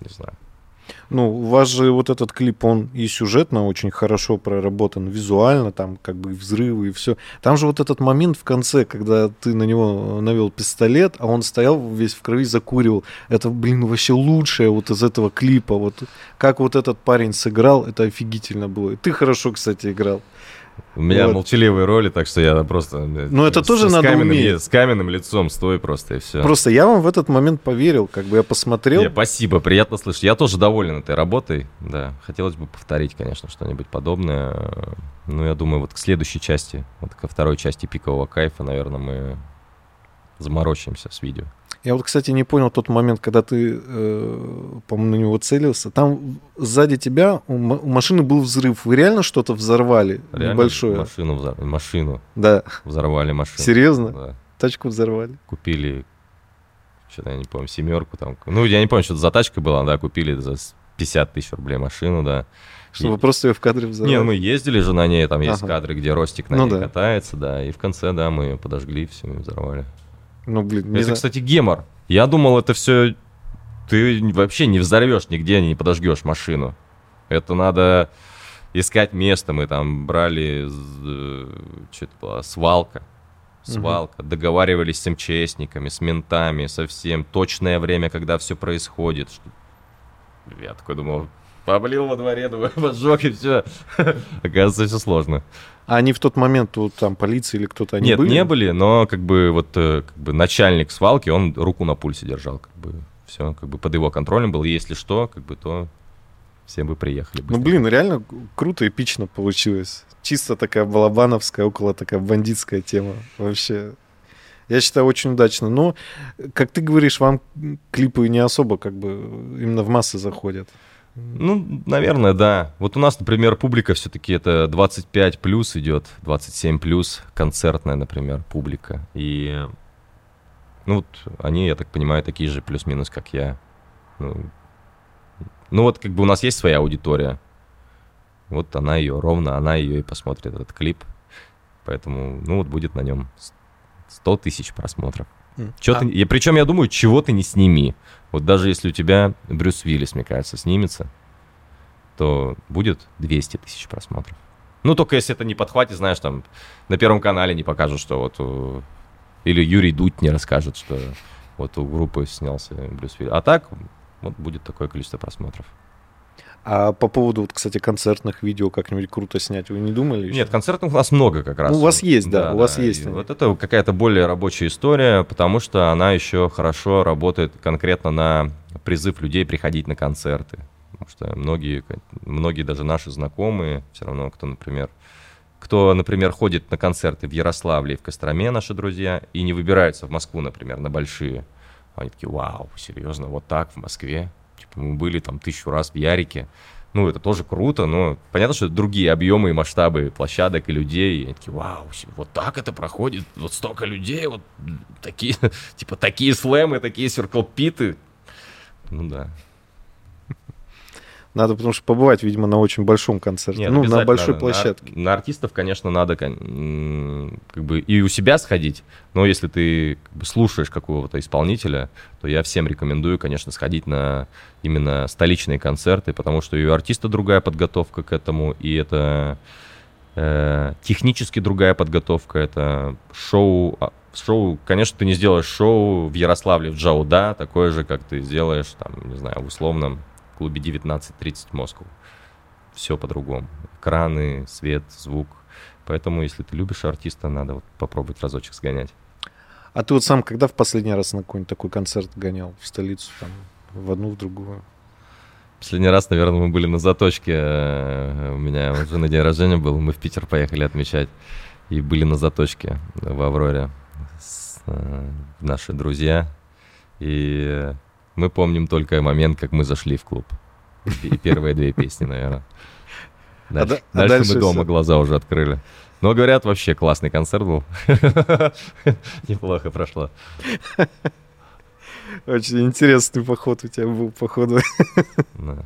не знаю. Ну, у вас же вот этот клип, он и сюжетно очень хорошо проработан, визуально, там как бы взрывы и все. Там же вот этот момент в конце, когда ты на него навел пистолет, а он стоял весь в крови, закуривал. Это, блин, вообще лучшее вот из этого клипа. Вот как вот этот парень сыграл, это офигительно было. И ты хорошо, кстати, играл. У меня вот. молчаливые роли, так что я просто... Ну, это с, тоже с надо каменным, уметь. С каменным лицом стой просто, и все. Просто я вам в этот момент поверил, как бы я посмотрел. Не, спасибо, приятно слышать. Я тоже доволен этой работой, да. Хотелось бы повторить, конечно, что-нибудь подобное. Ну, я думаю, вот к следующей части, вот ко второй части «Пикового кайфа», наверное, мы заморочимся с видео. Я вот, кстати, не понял тот момент, когда ты, э, по-моему, на него целился. Там сзади тебя у, у машины был взрыв. Вы реально что-то взорвали? Реально Небольшое? Машину, взор... машину Да. взорвали машину. Серьезно? Да. Тачку взорвали? Купили, что-то я не помню, семерку там. Ну, я не помню, что за тачка была, да, купили за 50 тысяч рублей машину, да. Чтобы и... просто ее в кадре взорвали? Не, мы ездили же на ней, там есть ага. кадры, где Ростик на ну, ней да. катается, да, и в конце, да, мы ее подожгли, все, и взорвали. Ну, блин, не Это, знаю. кстати, гемор. Я думал, это все... Ты вообще не взорвешь нигде, не подожгешь машину. Это надо искать место. Мы там брали... Что это была? Свалка. Свалка. Угу. Договаривались с МЧСниками, с ментами, со всем. Точное время, когда все происходит. Я такой думал, Поблил во дворе, думаю, поджег и все. Оказывается, все сложно. А они в тот момент, вот там полиция или кто-то, они Нет, были? не были, но как бы вот как бы начальник свалки, он руку на пульсе держал, как бы все, как бы под его контролем был. И если что, как бы то все бы приехали. Ну, блин, реально круто, эпично получилось. Чисто такая балабановская, около такая бандитская тема. Вообще, я считаю, очень удачно. Но, как ты говоришь, вам клипы не особо как бы именно в массы заходят. Ну, наверное, да. Вот у нас, например, публика все-таки это 25 плюс идет, 27 плюс, концертная, например, публика. И, ну, вот они, я так понимаю, такие же плюс-минус, как я. Ну, ну, вот как бы у нас есть своя аудитория. Вот она ее, ровно она ее и посмотрит, этот клип. Поэтому, ну, вот будет на нем 100 тысяч просмотров. Чё а... ты, причем я думаю, чего ты не сними. Вот даже если у тебя Брюс Уиллис, мне кажется, снимется, то будет 200 тысяч просмотров. Ну, только если это не подхватит, знаешь, там, на Первом канале не покажут, что вот... У... Или Юрий Дудь не расскажет, что вот у группы снялся Брюс Уиллис. А так, вот будет такое количество просмотров. А по поводу, вот, кстати, концертных видео как-нибудь круто снять, вы не думали? Еще? Нет, концертных у нас много как раз. Ну, у вас есть, да, да у вас да. есть. И вот это какая-то более рабочая история, потому что она еще хорошо работает конкретно на призыв людей приходить на концерты. Потому что многие, многие даже наши знакомые, все равно, кто, например, кто, например, ходит на концерты в Ярославле и в Костроме, наши друзья, и не выбираются в Москву, например, на большие. Они такие, вау, серьезно, вот так в Москве? Мы были там тысячу раз в Ярике. Ну, это тоже круто, но понятно, что это другие объемы и масштабы площадок и людей. И они такие, вау, вот так это проходит, вот столько людей, вот такие, типа, такие слэмы, такие сверклпиты. Ну да. Надо, потому что побывать, видимо, на очень большом концерте. Нет, ну, на большой надо. площадке. На, на артистов, конечно, надо как бы и у себя сходить, но если ты как бы, слушаешь какого-то исполнителя, то я всем рекомендую, конечно, сходить на именно столичные концерты, потому что и у артиста другая подготовка к этому, и это э, технически другая подготовка, это шоу а, шоу, конечно, ты не сделаешь шоу в Ярославле, в Джауда, такое же, как ты сделаешь, там, не знаю, в условном клубе 19.30 Москву. Все по-другому. Экраны, свет, звук. Поэтому, если ты любишь артиста, надо вот попробовать разочек сгонять. А ты вот сам когда в последний раз на какой-нибудь такой концерт гонял? В столицу, там, в одну, в другую? Последний раз, наверное, мы были на заточке. У меня уже на день рождения был. Мы в Питер поехали отмечать. И были на заточке в Авроре. С, э, наши друзья. И мы помним только момент, как мы зашли в клуб. И первые две песни, наверное. Дальше, а дальше, дальше мы дома все. глаза уже открыли. Но говорят, вообще классный концерт был. Неплохо прошло. Очень интересный поход у тебя был, походу. Да.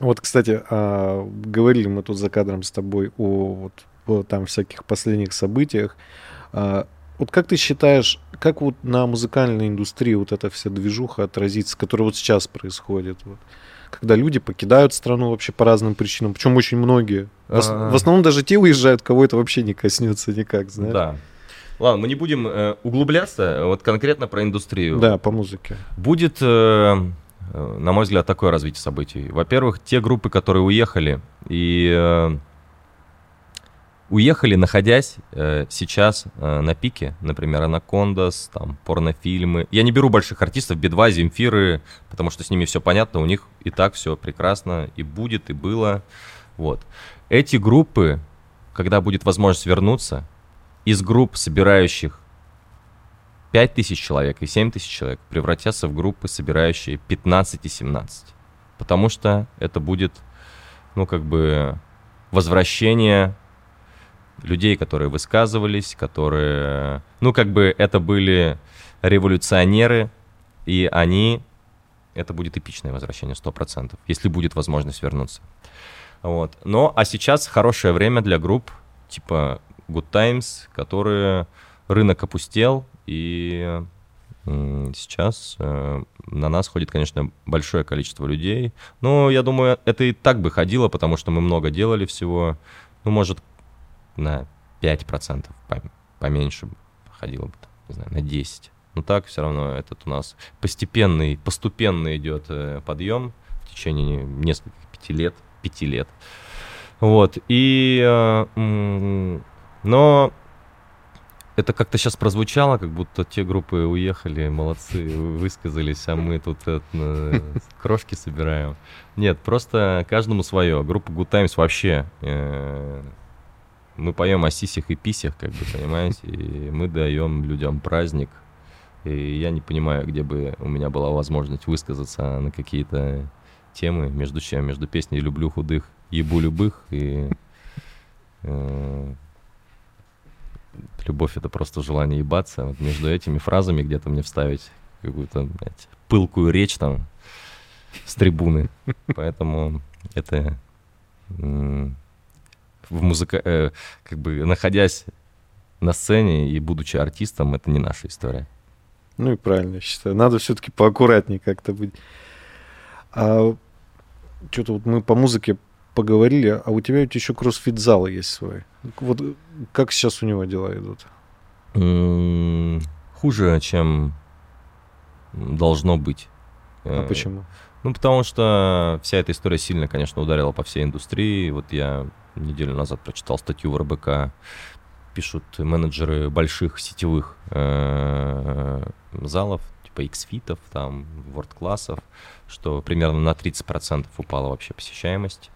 Вот, кстати, а, говорили мы тут за кадром с тобой о вот, о там всяких последних событиях. А, Вот как ты считаешь, как вот на музыкальной индустрии вот эта вся движуха отразится, которая вот сейчас происходит? Вот? Когда люди покидают страну вообще по разным причинам, причем очень многие. В, ос- А. в основном даже те уезжают, кого это вообще не коснется никак, знаешь? Да. Ладно, мы не будем э, углубляться вот конкретно про индустрию. Да, по музыке. Будет, э, э, на мой взгляд, такое развитие событий. Во-первых, те группы, которые уехали, и э, уехали, находясь э, сейчас э, на пике, например, Анакондас, там, порнофильмы. Я не беру больших артистов, Би-2, Земфиры, потому что с ними все понятно, у них и так все прекрасно, и будет, и было. Вот. Эти группы, когда будет возможность вернуться, из групп, собирающих 5 тысяч человек и 7 тысяч человек превратятся в группы, собирающие 15 и 17. Потому что это будет, ну, как бы, возвращение людей, которые высказывались, которые, ну, как бы, это были революционеры, и они, это будет эпичное возвращение, 100%, если будет возможность вернуться. Вот. Но, а сейчас хорошее время для групп, типа Good Times, которые рынок опустел, и сейчас э, на нас ходит, конечно, большое количество людей. Но я думаю, это и так бы ходило, потому что мы много делали всего. Ну, может, на 5% пом- поменьше ходило бы, не знаю, на 10. Но так все равно этот у нас постепенный, поступенно идет э, подъем в течение нескольких пяти лет, пяти лет. Вот, и, э, но это как-то сейчас прозвучало, как будто те группы уехали, молодцы, вы- высказались, а мы тут э, крошки собираем. Нет, просто каждому свое. Группа Good Times вообще мы поем о сисях и писях, как бы, понимаете, и мы даем людям праздник. И я не понимаю, где бы у меня была возможность высказаться на какие-то темы, между чем, между песней «Люблю худых, ебу любых» и э, «Любовь — это просто желание ебаться». Вот между этими фразами где-то мне вставить какую-то, блядь, пылкую речь там с трибуны. Поэтому это в музыка... э, как бы находясь на сцене и будучи артистом, это не наша история. Ну и правильно, я считаю. Надо все-таки поаккуратнее как-то быть. А что-то вот мы по музыке поговорили, а у тебя ведь еще кроссфит-зал есть свой. Вот как сейчас у него дела идут? Хуже, чем должно быть. А Э, почему? Ну, потому что вся эта история сильно, конечно, ударила по всей индустрии. Вот я неделю назад прочитал статью в РБК. Пишут менеджеры больших сетевых э, залов, типа X-фитов, там, World-классов, что примерно на 30% упала вообще посещаемость.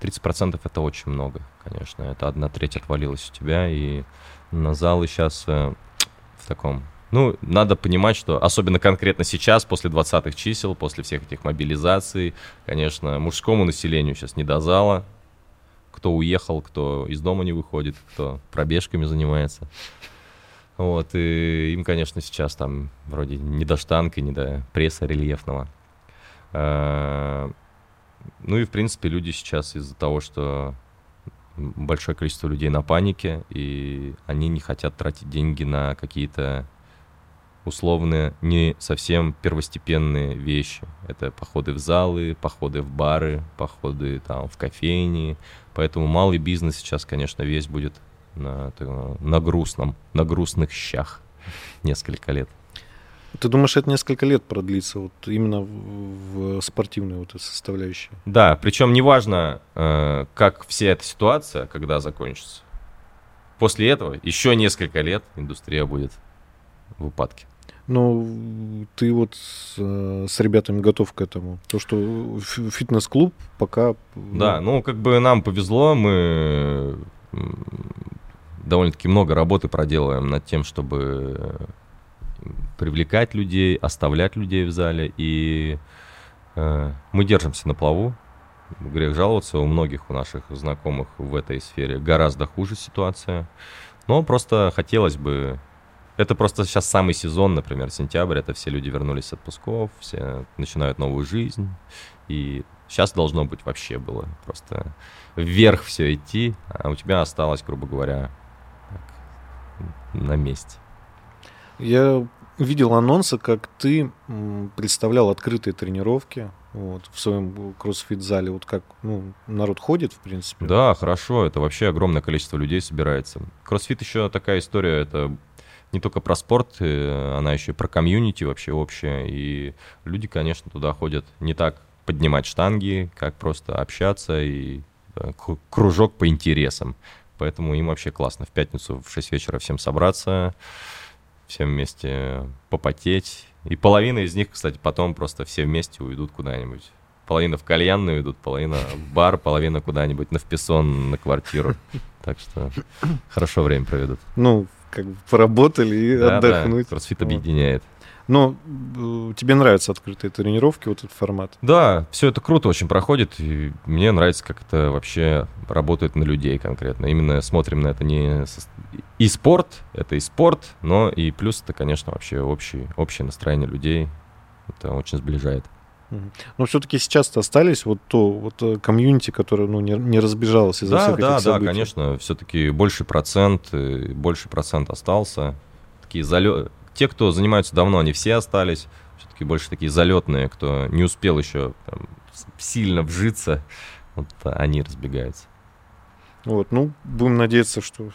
30% это очень много, конечно. Это одна треть отвалилась у тебя, и на залы сейчас в таком ну, надо понимать, что особенно конкретно сейчас, после 20-х чисел, после всех этих мобилизаций, конечно, мужскому населению сейчас не до зала. Кто уехал, кто из дома не выходит, кто пробежками занимается. Вот, и им, конечно, сейчас там вроде не до штанга, не до пресса рельефного. А, Ну и, в принципе, люди сейчас из-за того, что большое количество людей на панике, и они не хотят тратить деньги на какие-то условные, не совсем первостепенные вещи. Это походы в залы, походы в бары, походы там в кофейни. Поэтому малый бизнес сейчас, конечно, весь будет на, на грустном, на грустных щах несколько лет. Ты думаешь, это несколько лет продлится, вот именно в, в спортивной вот этой составляющей? Да, причем неважно, э, как вся эта ситуация, когда закончится. После этого еще несколько лет индустрия будет в упадке. Ну, ты вот с, э, с ребятами готов к этому. То, что фи- фитнес-клуб пока... Да, ну как бы нам повезло, мы довольно-таки много работы проделываем над тем, чтобы э, привлекать людей, оставлять людей в зале, и э, мы держимся на плаву. Грех жаловаться, у многих у наших знакомых в этой сфере гораздо хуже ситуация. Но просто хотелось бы... Это просто сейчас самый сезон, например, сентябрь, это все люди вернулись с отпусков, все начинают новую жизнь, и сейчас должно быть вообще было просто вверх все идти, а у тебя осталось, грубо говоря, на месте. Я видел анонсы, как ты представлял открытые тренировки вот, в своем кроссфит-зале. Вот как ну, народ ходит, в принципе. Да, хорошо, это вообще огромное количество людей собирается. Кроссфит еще такая история, это не только про спорт, э, она еще и про комьюнити вообще общая. И люди, конечно, туда ходят не так поднимать штанги, как просто общаться и да, кружок по интересам. Поэтому им вообще классно в пятницу в 6 вечера всем собраться, всем вместе попотеть. И половина из них, кстати, потом просто все вместе уйдут куда-нибудь. Половина в кальянную идут, половина в бар, половина куда-нибудь на вписон, на квартиру. Так что хорошо время проведут. Ну, как бы поработали и да, отдохнуть. Да, кроссфит объединяет. Но э, тебе нравятся открытые тренировки, вот этот формат? Да, все это круто очень проходит. И мне нравится, как это вообще работает на людей конкретно. Именно смотрим на это не... И спорт, это и спорт, но и плюс это, конечно, вообще общий, общее настроение людей. Это очень сближает. Но все-таки сейчас-то остались вот то вот э, комьюнити, которое ну, не, не разбежалось из-за да, всех да, этих да, событий. Да, конечно, все-таки больше процент, э, больше процент остался. Такие залет... Те, кто занимаются давно, они все остались. Все-таки больше такие залетные, кто не успел еще там, сильно вжиться, вот они разбегаются. Вот, ну, будем надеяться, что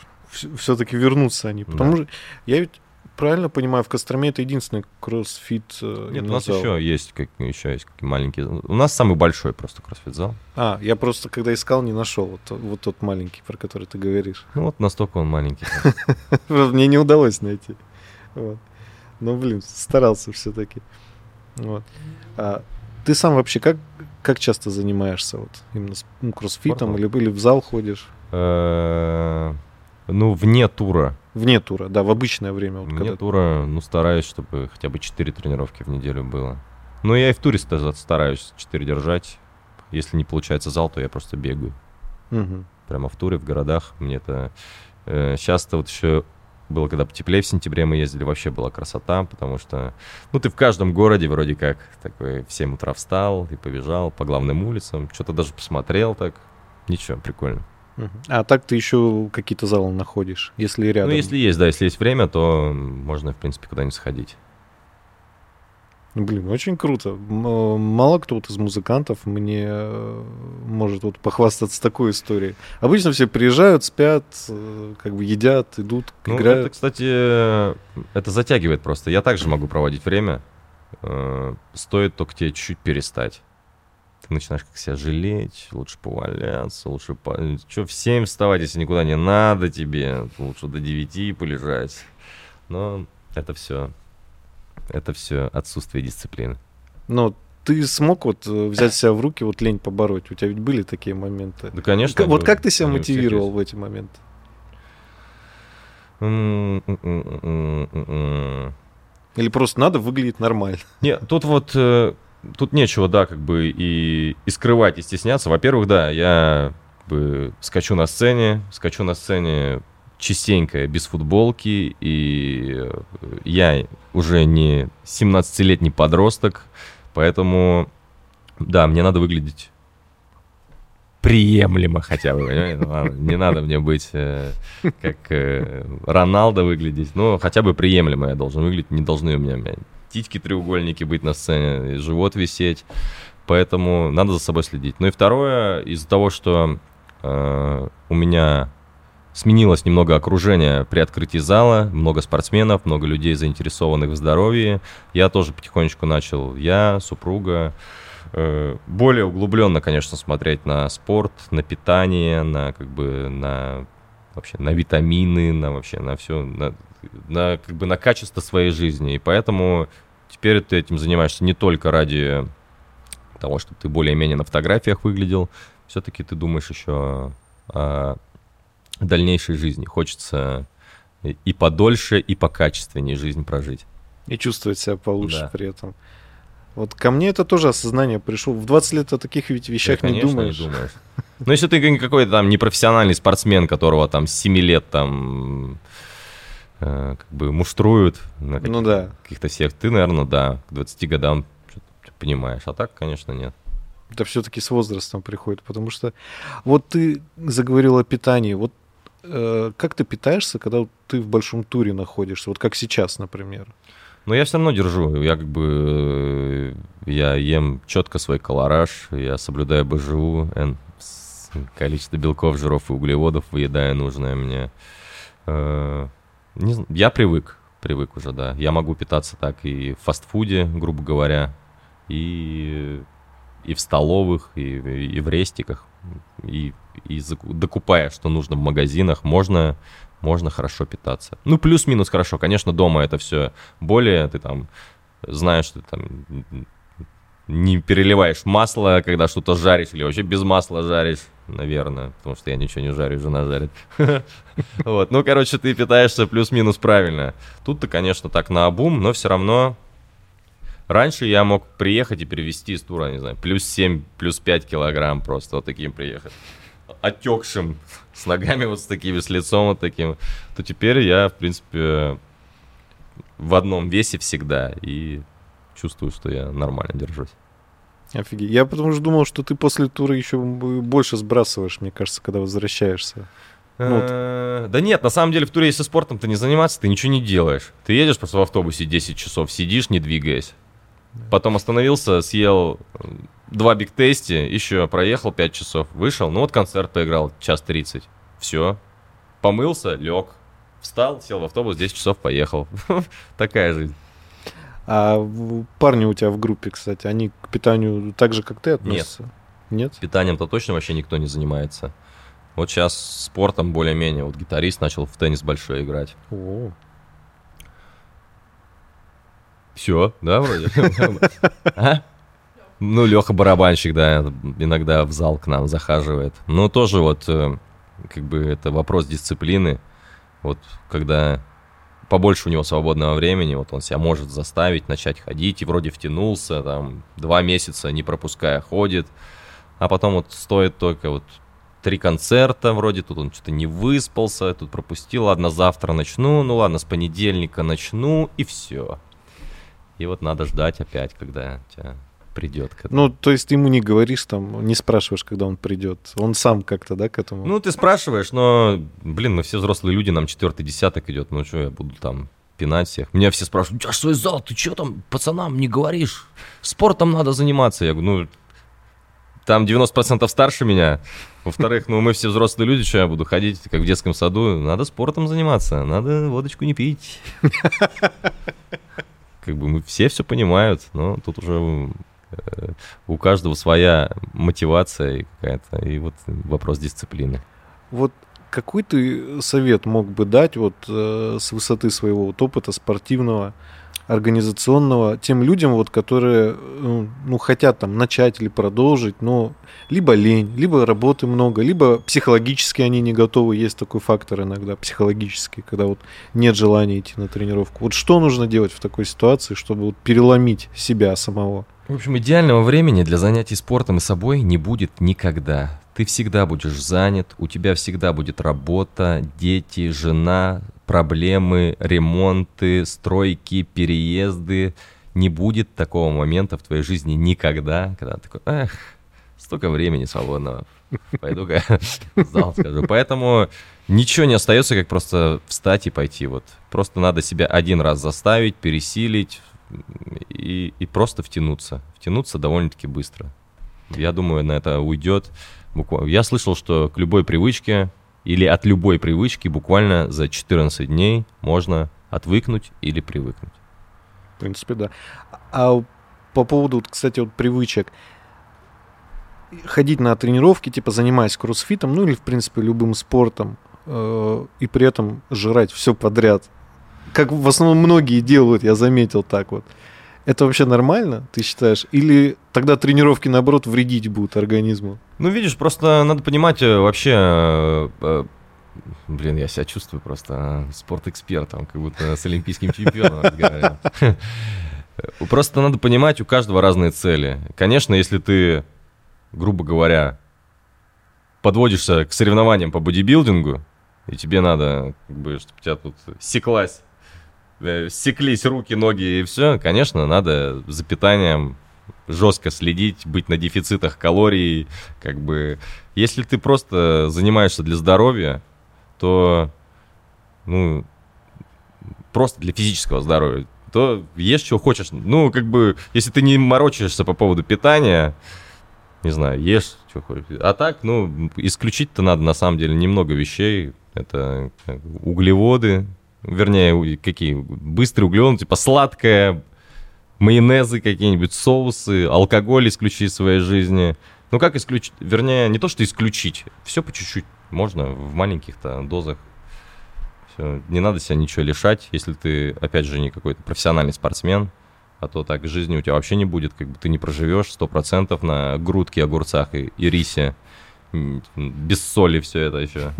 все-таки вернутся они. Потому да. что я ведь правильно понимаю, в Костроме это единственный кроссфит э, Нет, у нас зал. еще есть, как, еще есть маленькие. У нас самый большой просто кроссфит зал. А, я просто когда искал, не нашел вот, вот тот маленький, про который ты говоришь. Ну вот настолько он маленький. Мне не удалось найти. Ну, блин, старался все-таки. Вот. А ты сам вообще как, как часто занимаешься вот именно ну, кроссфитом или, или в зал ходишь? Э, ну, вне тура. Вне тура, да, в обычное время. Вот Вне когда... тура, ну, стараюсь, чтобы хотя бы 4 тренировки в неделю было. Ну, я и в туре стараюсь 4 держать. Если не получается зал, то я просто бегаю. Угу. Прямо в туре, в городах. Мне это... Э, часто вот еще было, когда потеплее в сентябре мы ездили, вообще была красота, потому что, ну, ты в каждом городе вроде как такой в 7 утра встал и побежал по главным улицам, что-то даже посмотрел так. Ничего, прикольно. А так ты еще какие-то залы находишь, если рядом? Ну, если есть, да, если есть время, то можно, в принципе, куда-нибудь сходить. Блин, очень круто. Мало кто вот из музыкантов мне э, может вот похвастаться такой историей. Обычно все приезжают, спят, э, как бы едят, идут, ну, играют. Это, кстати, это затягивает просто. Я также могу проводить время. Э, стоит только тебе чуть-чуть перестать. Ты начинаешь как себя жалеть, лучше поваляться, лучше... По... Что, в 7 вставать, если никуда не надо тебе? Лучше до 9 полежать. Но это все это все отсутствие дисциплины. Но ты смог вот э, взять себя в руки, вот лень побороть? У тебя ведь были такие моменты? Да, конечно. Вот как ты себя мотивировал в эти моменты? Или просто надо выглядеть нормально? Нет, тут вот э, тут нечего, да, как бы и, и скрывать, и стесняться. Во-первых, да, я бы скачу на сцене, скачу на сцене частенько без футболки, и я уже не 17-летний подросток, поэтому, да, мне надо выглядеть приемлемо хотя бы, ну, Не надо мне быть э, как э, Роналдо выглядеть, но хотя бы приемлемо я должен выглядеть, не должны у меня титьки треугольники быть на сцене, живот висеть, поэтому надо за собой следить. Ну и второе, из-за того, что э, у меня Сменилось немного окружение при открытии зала, много спортсменов, много людей, заинтересованных в здоровье. Я тоже потихонечку начал, я, супруга, э, более углубленно, конечно, смотреть на спорт, на питание, на как бы на вообще на витамины, на вообще на все, на, на как бы на качество своей жизни. И поэтому теперь ты этим занимаешься не только ради того, чтобы ты более-менее на фотографиях выглядел, все-таки ты думаешь еще о дальнейшей жизни. Хочется и подольше, и покачественнее жизнь прожить. И чувствовать себя получше да. при этом. Вот ко мне это тоже осознание пришло. В 20 лет о таких ведь вещах да, не думаешь. Не думаешь. Но если ты какой-то там непрофессиональный спортсмен, которого там с 7 лет там как бы муштруют на каких- ну, да. каких-то всех, ты, наверное, да, к 20 годам понимаешь. А так, конечно, нет. Это все-таки с возрастом приходит, потому что вот ты заговорил о питании. Вот э, как ты питаешься, когда ты в большом туре находишься? Вот как сейчас, например. Но я все равно держу. Я как бы э, я ем четко свой колораж, я соблюдаю БЖУ, N, количество белков, жиров и углеводов выедаю нужное мне. Не, я привык, привык уже, да. Я могу питаться так и в фастфуде, грубо говоря, и, и в столовых, и, и в рестиках, и, и докупая, что нужно в магазинах, можно можно хорошо питаться. Ну, плюс-минус хорошо. Конечно, дома это все более, ты там знаешь, что ты там не переливаешь масло, когда что-то жаришь, или вообще без масла жаришь, наверное, потому что я ничего не жарю, жена жарит. Вот, ну, короче, ты питаешься плюс-минус правильно. Тут-то, конечно, так на обум, но все равно Раньше я мог приехать и перевести из тура, не знаю, плюс 7, плюс 5 килограмм просто вот таким приехать отекшим, с ногами вот с такими, с лицом вот таким, то теперь я, в принципе, в одном весе всегда и чувствую, что я нормально держусь. Офигеть. Я потому что думал, что ты после тура еще больше сбрасываешь, мне кажется, когда возвращаешься. Ну, вот. Да нет, на самом деле в туре, если спортом ты не заниматься, ты ничего не делаешь. Ты едешь просто в автобусе 10 часов, сидишь, не двигаясь. Потом остановился, съел два биг тести, еще проехал 5 часов, вышел, ну вот концерт поиграл, час 30. Все. Помылся, лег, встал, сел в автобус, 10 часов поехал. Такая жизнь. А парни у тебя в группе, кстати, они к питанию так же, как ты относятся? Нет. Нет? Питанием-то точно вообще никто не занимается. Вот сейчас спортом более-менее. Вот гитарист начал в теннис большой играть. О. Все, да, вроде? А? Ну, Леха барабанщик, да, иногда в зал к нам захаживает. Но тоже вот, э, как бы, это вопрос дисциплины. Вот, когда побольше у него свободного времени, вот он себя может заставить начать ходить, и вроде втянулся, там, два месяца не пропуская ходит, а потом вот стоит только вот три концерта вроде, тут он что-то не выспался, тут пропустил, ладно, завтра начну, ну ладно, с понедельника начну, и все. И вот надо ждать опять, когда тебя придет к этому. Ну, то есть ты ему не говоришь, там, не спрашиваешь, когда он придет. Он сам как-то, да, к этому? Ну, ты спрашиваешь, но, блин, мы все взрослые люди, нам четвертый десяток идет, ну что, я буду там пинать всех. Меня все спрашивают, у тебя свой зал, ты что там пацанам не говоришь? Спортом надо заниматься. Я говорю, ну, там 90% старше меня. Во-вторых, ну мы все взрослые люди, что я буду ходить, как в детском саду. Надо спортом заниматься, надо водочку не пить. Как бы мы все все понимают, но тут уже у каждого своя мотивация какая-то, и вот вопрос дисциплины. Вот какой ты совет мог бы дать вот э, с высоты своего вот опыта спортивного, организационного тем людям, вот, которые ну, ну, хотят там начать или продолжить, но либо лень, либо работы много, либо психологически они не готовы. Есть такой фактор иногда психологический, когда вот нет желания идти на тренировку. Вот что нужно делать в такой ситуации, чтобы вот переломить себя самого? В общем, идеального времени для занятий спортом и собой не будет никогда. Ты всегда будешь занят, у тебя всегда будет работа, дети, жена, проблемы, ремонты, стройки, переезды. Не будет такого момента в твоей жизни никогда, когда ты такой, эх, столько времени свободного. Пойду-ка зал скажу. Поэтому ничего не остается, как просто встать и пойти. Вот просто надо себя один раз заставить, пересилить, и, и просто втянуться. Втянуться довольно-таки быстро. Я думаю, на это уйдет. Буквально. Я слышал, что к любой привычке или от любой привычки буквально за 14 дней можно отвыкнуть или привыкнуть. В принципе, да. А по поводу, кстати, вот привычек. Ходить на тренировки, типа занимаясь кроссфитом, ну или, в принципе, любым спортом, э, и при этом жрать все подряд как в основном многие делают, я заметил так вот. Это вообще нормально, ты считаешь? Или тогда тренировки, наоборот, вредить будут организму? Ну, видишь, просто надо понимать э, вообще... Э, э, блин, я себя чувствую просто спортэкспертом, как будто с олимпийским чемпионом. Просто надо понимать, у каждого разные цели. Конечно, если ты, грубо говоря, подводишься к соревнованиям по бодибилдингу, и тебе надо, как бы, чтобы тебя тут секлась секлись руки, ноги и все, конечно, надо за питанием жестко следить, быть на дефицитах калорий, как бы. Если ты просто занимаешься для здоровья, то ну, просто для физического здоровья, то ешь, чего хочешь. Ну, как бы, если ты не морочишься по поводу питания, не знаю, ешь, что хочешь. А так, ну, исключить-то надо, на самом деле, немного вещей. Это углеводы, вернее, какие? Быстрые углеводы, типа сладкое, майонезы какие-нибудь, соусы, алкоголь исключить из своей жизни. Ну, как исключить? Вернее, не то, что исключить, все по чуть-чуть. Можно в маленьких-то дозах все. Не надо себя ничего лишать, если ты, опять же, не какой-то профессиональный спортсмен, а то так жизни у тебя вообще не будет, как бы ты не проживешь сто процентов на грудке, огурцах и, и рисе. Без соли все это еще.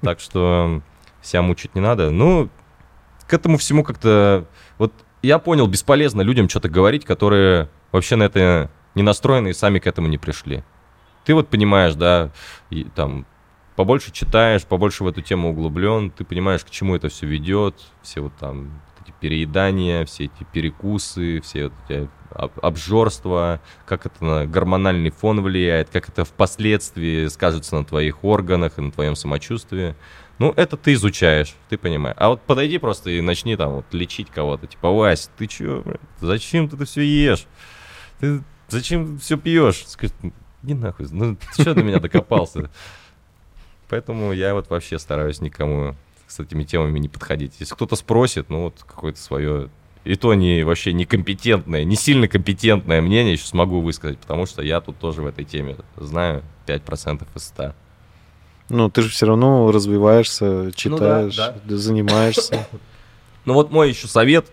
Так что себя мучить не надо. Ну, к этому всему как-то... Вот я понял, бесполезно людям что-то говорить, которые вообще на это не настроены и сами к этому не пришли. Ты вот понимаешь, да, и, там побольше читаешь, побольше в эту тему углублен, ты понимаешь, к чему это все ведет, все вот там эти переедания, все эти перекусы, все вот эти обжорства, как это на гормональный фон влияет, как это впоследствии скажется на твоих органах и на твоем самочувствии. Ну, это ты изучаешь, ты понимаешь. А вот подойди просто и начни там вот лечить кого-то. Типа, Вась, ты чё, блядь, зачем ты это все ешь? Ты зачем все пьешь? Скажи, не нахуй, ну ты что до меня докопался? Поэтому я вот вообще стараюсь никому с этими темами не подходить. Если кто-то спросит, ну вот какое-то свое и то не вообще некомпетентное, не сильно компетентное мнение еще смогу высказать, потому что я тут тоже в этой теме знаю 5% из 100. Ну, ты же все равно развиваешься, читаешь, ну, да, да. занимаешься. Ну вот мой еще совет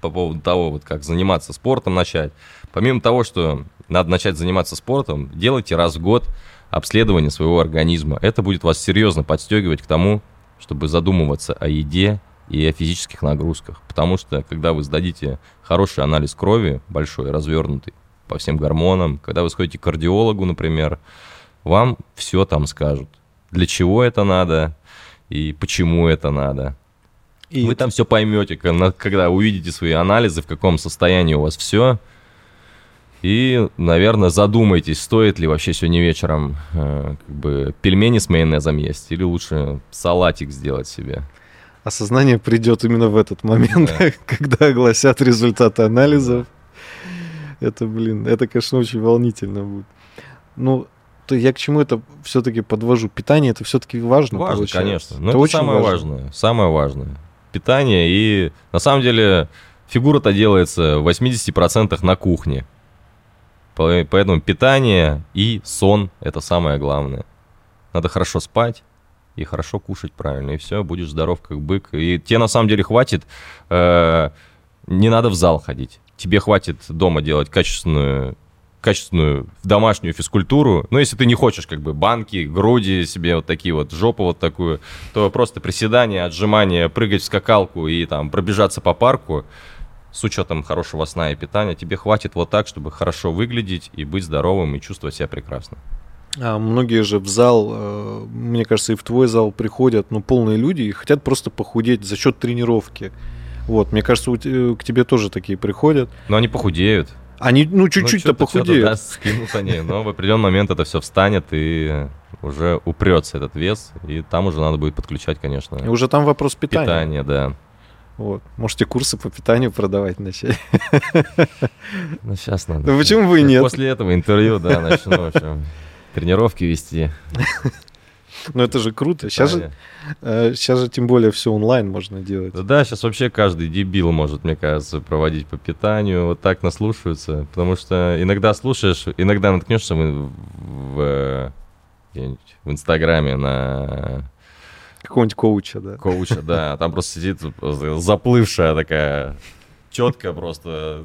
по поводу того, вот как заниматься спортом начать. Помимо того, что надо начать заниматься спортом, делайте раз в год обследование своего организма. Это будет вас серьезно подстегивать к тому, чтобы задумываться о еде и о физических нагрузках. Потому что, когда вы сдадите хороший анализ крови, большой, развернутый, по всем гормонам, когда вы сходите к кардиологу, например, вам все там скажут. Для чего это надо и почему это надо. И вы там все поймете, когда увидите свои анализы, в каком состоянии у вас все, и, наверное, задумайтесь, стоит ли вообще сегодня вечером э, как бы пельмени с майонезом есть, или лучше салатик сделать себе. Осознание придет именно в этот момент, да. когда огласят результаты анализов. Да. Это, блин, это, конечно, очень волнительно будет. Ну, я к чему это все-таки подвожу? Питание это все-таки важно. Важно, получается. конечно. Но это, это очень самое важно. важное. Самое важное. Питание. И на самом деле фигура-то делается в 80% на кухне. Поэтому питание и сон – это самое главное. Надо хорошо спать и хорошо кушать правильно, и все, будешь здоров как бык. И тебе на самом деле хватит, э, не надо в зал ходить. Тебе хватит дома делать качественную качественную домашнюю физкультуру. Но если ты не хочешь как бы банки, груди себе вот такие вот, жопу вот такую, то просто приседания, отжимания, прыгать в скакалку и там пробежаться по парку – с учетом хорошего сна и питания, тебе хватит вот так, чтобы хорошо выглядеть и быть здоровым и чувствовать себя прекрасно. А многие же в зал, э, мне кажется, и в твой зал приходят, ну, полные люди и хотят просто похудеть за счет тренировки. Вот, мне кажется, к тебе тоже такие приходят. Но они похудеют. Они, ну, чуть-чуть-то ну, похудеют. Да, скинут они, но в определенный момент это все встанет и уже упрется этот вес, и там уже надо будет подключать, конечно. И уже там вопрос питания. Питание, да. Вот. Можете курсы по питанию продавать начать. Ну, сейчас надо. Ну, почему вы нет? После этого интервью, да, начну, в общем, тренировки вести. Ну, это же круто. Сейчас же, сейчас э, же тем более все онлайн можно делать. Да, да, сейчас вообще каждый дебил может, мне кажется, проводить по питанию. Вот так наслушаются. Потому что иногда слушаешь, иногда наткнешься в, в, в Инстаграме на Какого-нибудь коуча, да. Коуча, да. Там просто сидит заплывшая такая четкая просто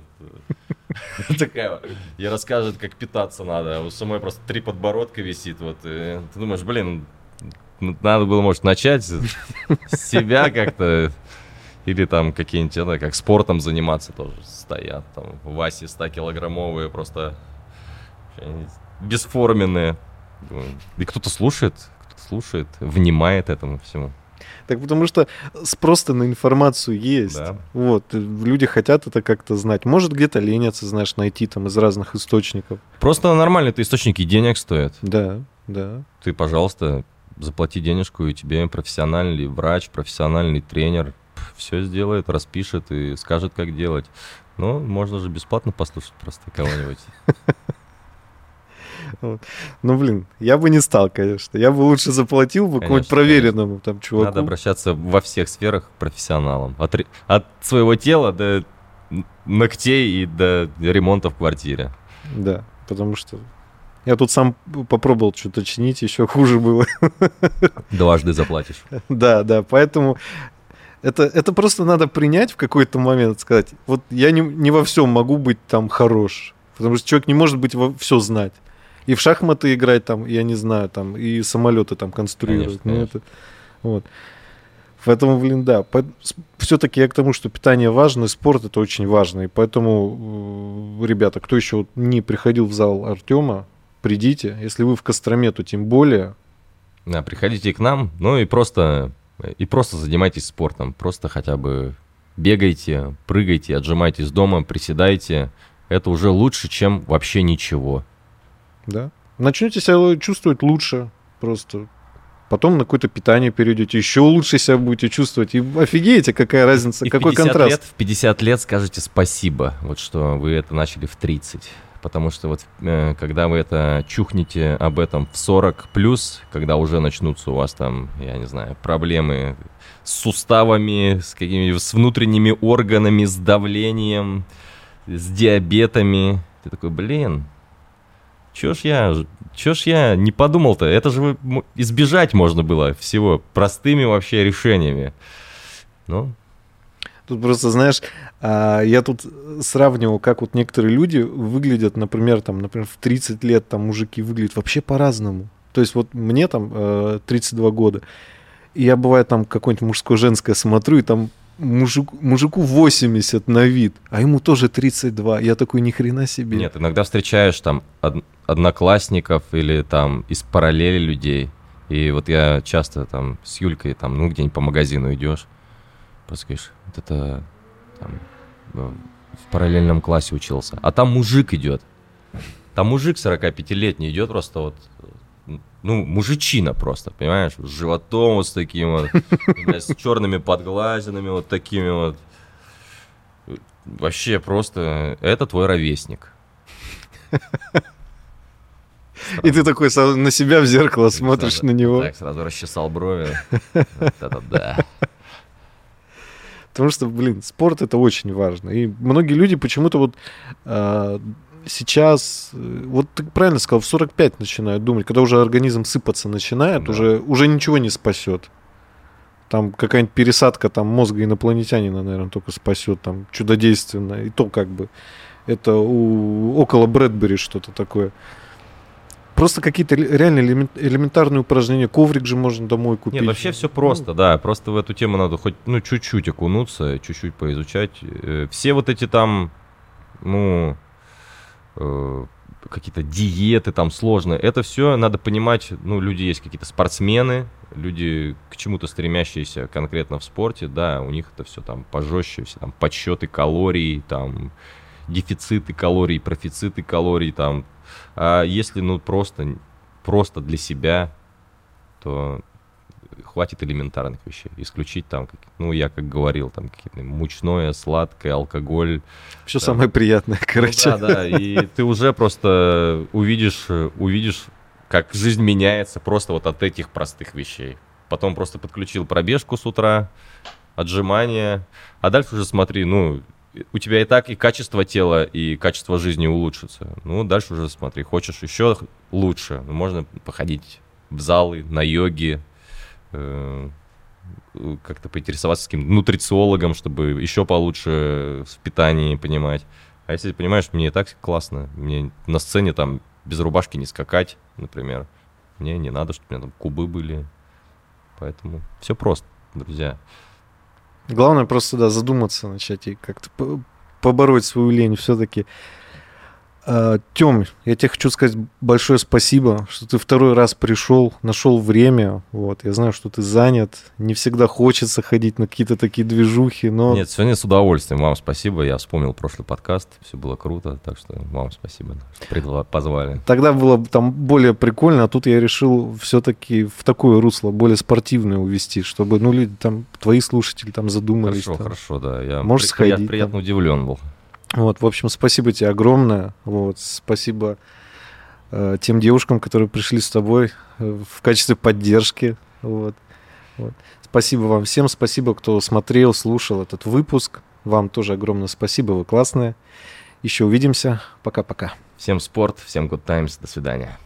такая и расскажет, как питаться надо. У самой просто три подбородка висит. Вот, ты думаешь, блин, надо было, может, начать с себя как-то. Или там какие-нибудь, да, как спортом заниматься тоже стоят. Там Васи 100-килограммовые просто бесформенные. И кто-то слушает, слушает, внимает этому всему. Так потому что спрос на информацию есть. Да. Вот, люди хотят это как-то знать. Может, где-то ленятся, знаешь, найти там из разных источников. Просто нормально, это источники денег стоят. Да, да. Ты, пожалуйста, заплати денежку, и тебе профессиональный врач, профессиональный тренер все сделает, распишет и скажет, как делать. Ну, можно же бесплатно послушать просто кого-нибудь. Ну, блин, я бы не стал, конечно. Я бы лучше заплатил бы какому-нибудь проверенному там чуваку. Надо обращаться во всех сферах к профессионалам. От, от своего тела до ногтей и до ремонта в квартире. Да, потому что я тут сам попробовал что-то чинить, еще хуже было. Дважды заплатишь. Да, да, поэтому это, это просто надо принять в какой-то момент, сказать, вот я не, не во всем могу быть там хорош, потому что человек не может быть во все знать и в шахматы играть там, я не знаю, там, и самолеты там конструировать. Конечно, ну, Это, вот. Поэтому, блин, да. Все-таки я к тому, что питание важно, и спорт это очень важно. И поэтому, э, ребята, кто еще не приходил в зал Артема, придите. Если вы в Костроме, то тем более. Да, приходите к нам, ну и просто, и просто занимайтесь спортом. Просто хотя бы бегайте, прыгайте, отжимайтесь дома, приседайте. Это уже лучше, чем вообще ничего да. Начнете себя чувствовать лучше просто. Потом на какое-то питание перейдете, еще лучше себя будете чувствовать. И офигеете, какая разница, и какой в 50 контраст. Лет, в 50 лет скажете спасибо, вот что вы это начали в 30. Потому что вот э, когда вы это чухнете об этом в 40 плюс, когда уже начнутся у вас там, я не знаю, проблемы с суставами, с какими с внутренними органами, с давлением, с диабетами, ты такой, блин, Чё ж я, чё ж я не подумал-то? Это же избежать можно было всего простыми вообще решениями. Ну, Тут просто, знаешь, а, я тут сравнивал, как вот некоторые люди выглядят, например, там, например, в 30 лет там мужики выглядят вообще по-разному. То есть вот мне там 32 э, года, и я бывает там какое-нибудь мужское-женское смотрю, и там мужик, мужику 80 на вид, а ему тоже 32. Я такой, ни хрена себе. Нет, иногда встречаешь там од- одноклассников или там из параллели людей. И вот я часто там с Юлькой там, ну, где-нибудь по магазину идешь, просто это там, ну, в параллельном классе учился. А там мужик идет. Там мужик 45-летний идет просто вот ну, мужичина просто, понимаешь, с животом вот с таким вот, с черными подглазинами вот такими вот. Вообще просто, это твой ровесник. И ты такой на себя в зеркало смотришь на него. Так, сразу расчесал брови. Это да. Потому что, блин, спорт это очень важно. И многие люди почему-то вот а, сейчас, э, вот ты правильно сказал, в 45 начинают думать, когда уже организм сыпаться начинает, да. уже, уже ничего не спасет. Там какая-нибудь пересадка там мозга инопланетянина, наверное, только спасет, там чудодейственно. И то как бы это у, около Брэдбери что-то такое. Просто какие-то реально элементарные упражнения. Коврик же можно домой купить. Нет, вообще все просто, да. Просто в эту тему надо хоть ну чуть-чуть окунуться, чуть-чуть поизучать. Э, все вот эти там, ну, Э, какие-то диеты там сложные. Это все надо понимать, ну, люди есть какие-то спортсмены, люди к чему-то стремящиеся конкретно в спорте, да, у них это все там пожестче, все там подсчеты калорий, там дефициты калорий, профициты калорий, там. А если, ну, просто, просто для себя, то хватит элементарных вещей. Исключить там, ну, я как говорил, там какие-то мучное, сладкое, алкоголь. Все там. самое приятное, ну короче. Ну, да, да, и ты уже просто увидишь, увидишь, как жизнь меняется просто вот от этих простых вещей. Потом просто подключил пробежку с утра, отжимания, а дальше уже смотри, ну, у тебя и так и качество тела, и качество жизни улучшится. Ну, дальше уже смотри, хочешь еще лучше, ну, можно походить в залы, на йоги, Э, как-то поинтересоваться с каким нутрициологом, чтобы еще получше в питании понимать. А если понимаешь, мне и так классно, мне на сцене там без рубашки не скакать, например. Мне не надо, чтобы у меня там кубы были. Поэтому все просто, друзья. Главное просто, да, задуматься начать и как-то побороть свою лень все-таки. А, Тём, я тебе хочу сказать большое спасибо, что ты второй раз пришел, нашел время. Вот, я знаю, что ты занят, не всегда хочется ходить на какие-то такие движухи, но... Нет, сегодня с удовольствием. Вам спасибо. Я вспомнил прошлый подкаст. Все было круто. Так что вам спасибо, что позвали. Тогда было бы там более прикольно, а тут я решил все-таки в такое русло, более спортивное увести, чтобы, ну, люди там, твои слушатели там задумались. Хорошо, там. хорошо, да. Я Можешь при- сходить приятно там. удивлен был. Вот, в общем, спасибо тебе огромное. Вот, спасибо э, тем девушкам, которые пришли с тобой э, в качестве поддержки. Вот, вот. Спасибо вам всем, спасибо, кто смотрел, слушал этот выпуск. Вам тоже огромное спасибо, вы классные. Еще увидимся. Пока-пока. Всем спорт, всем good times. До свидания.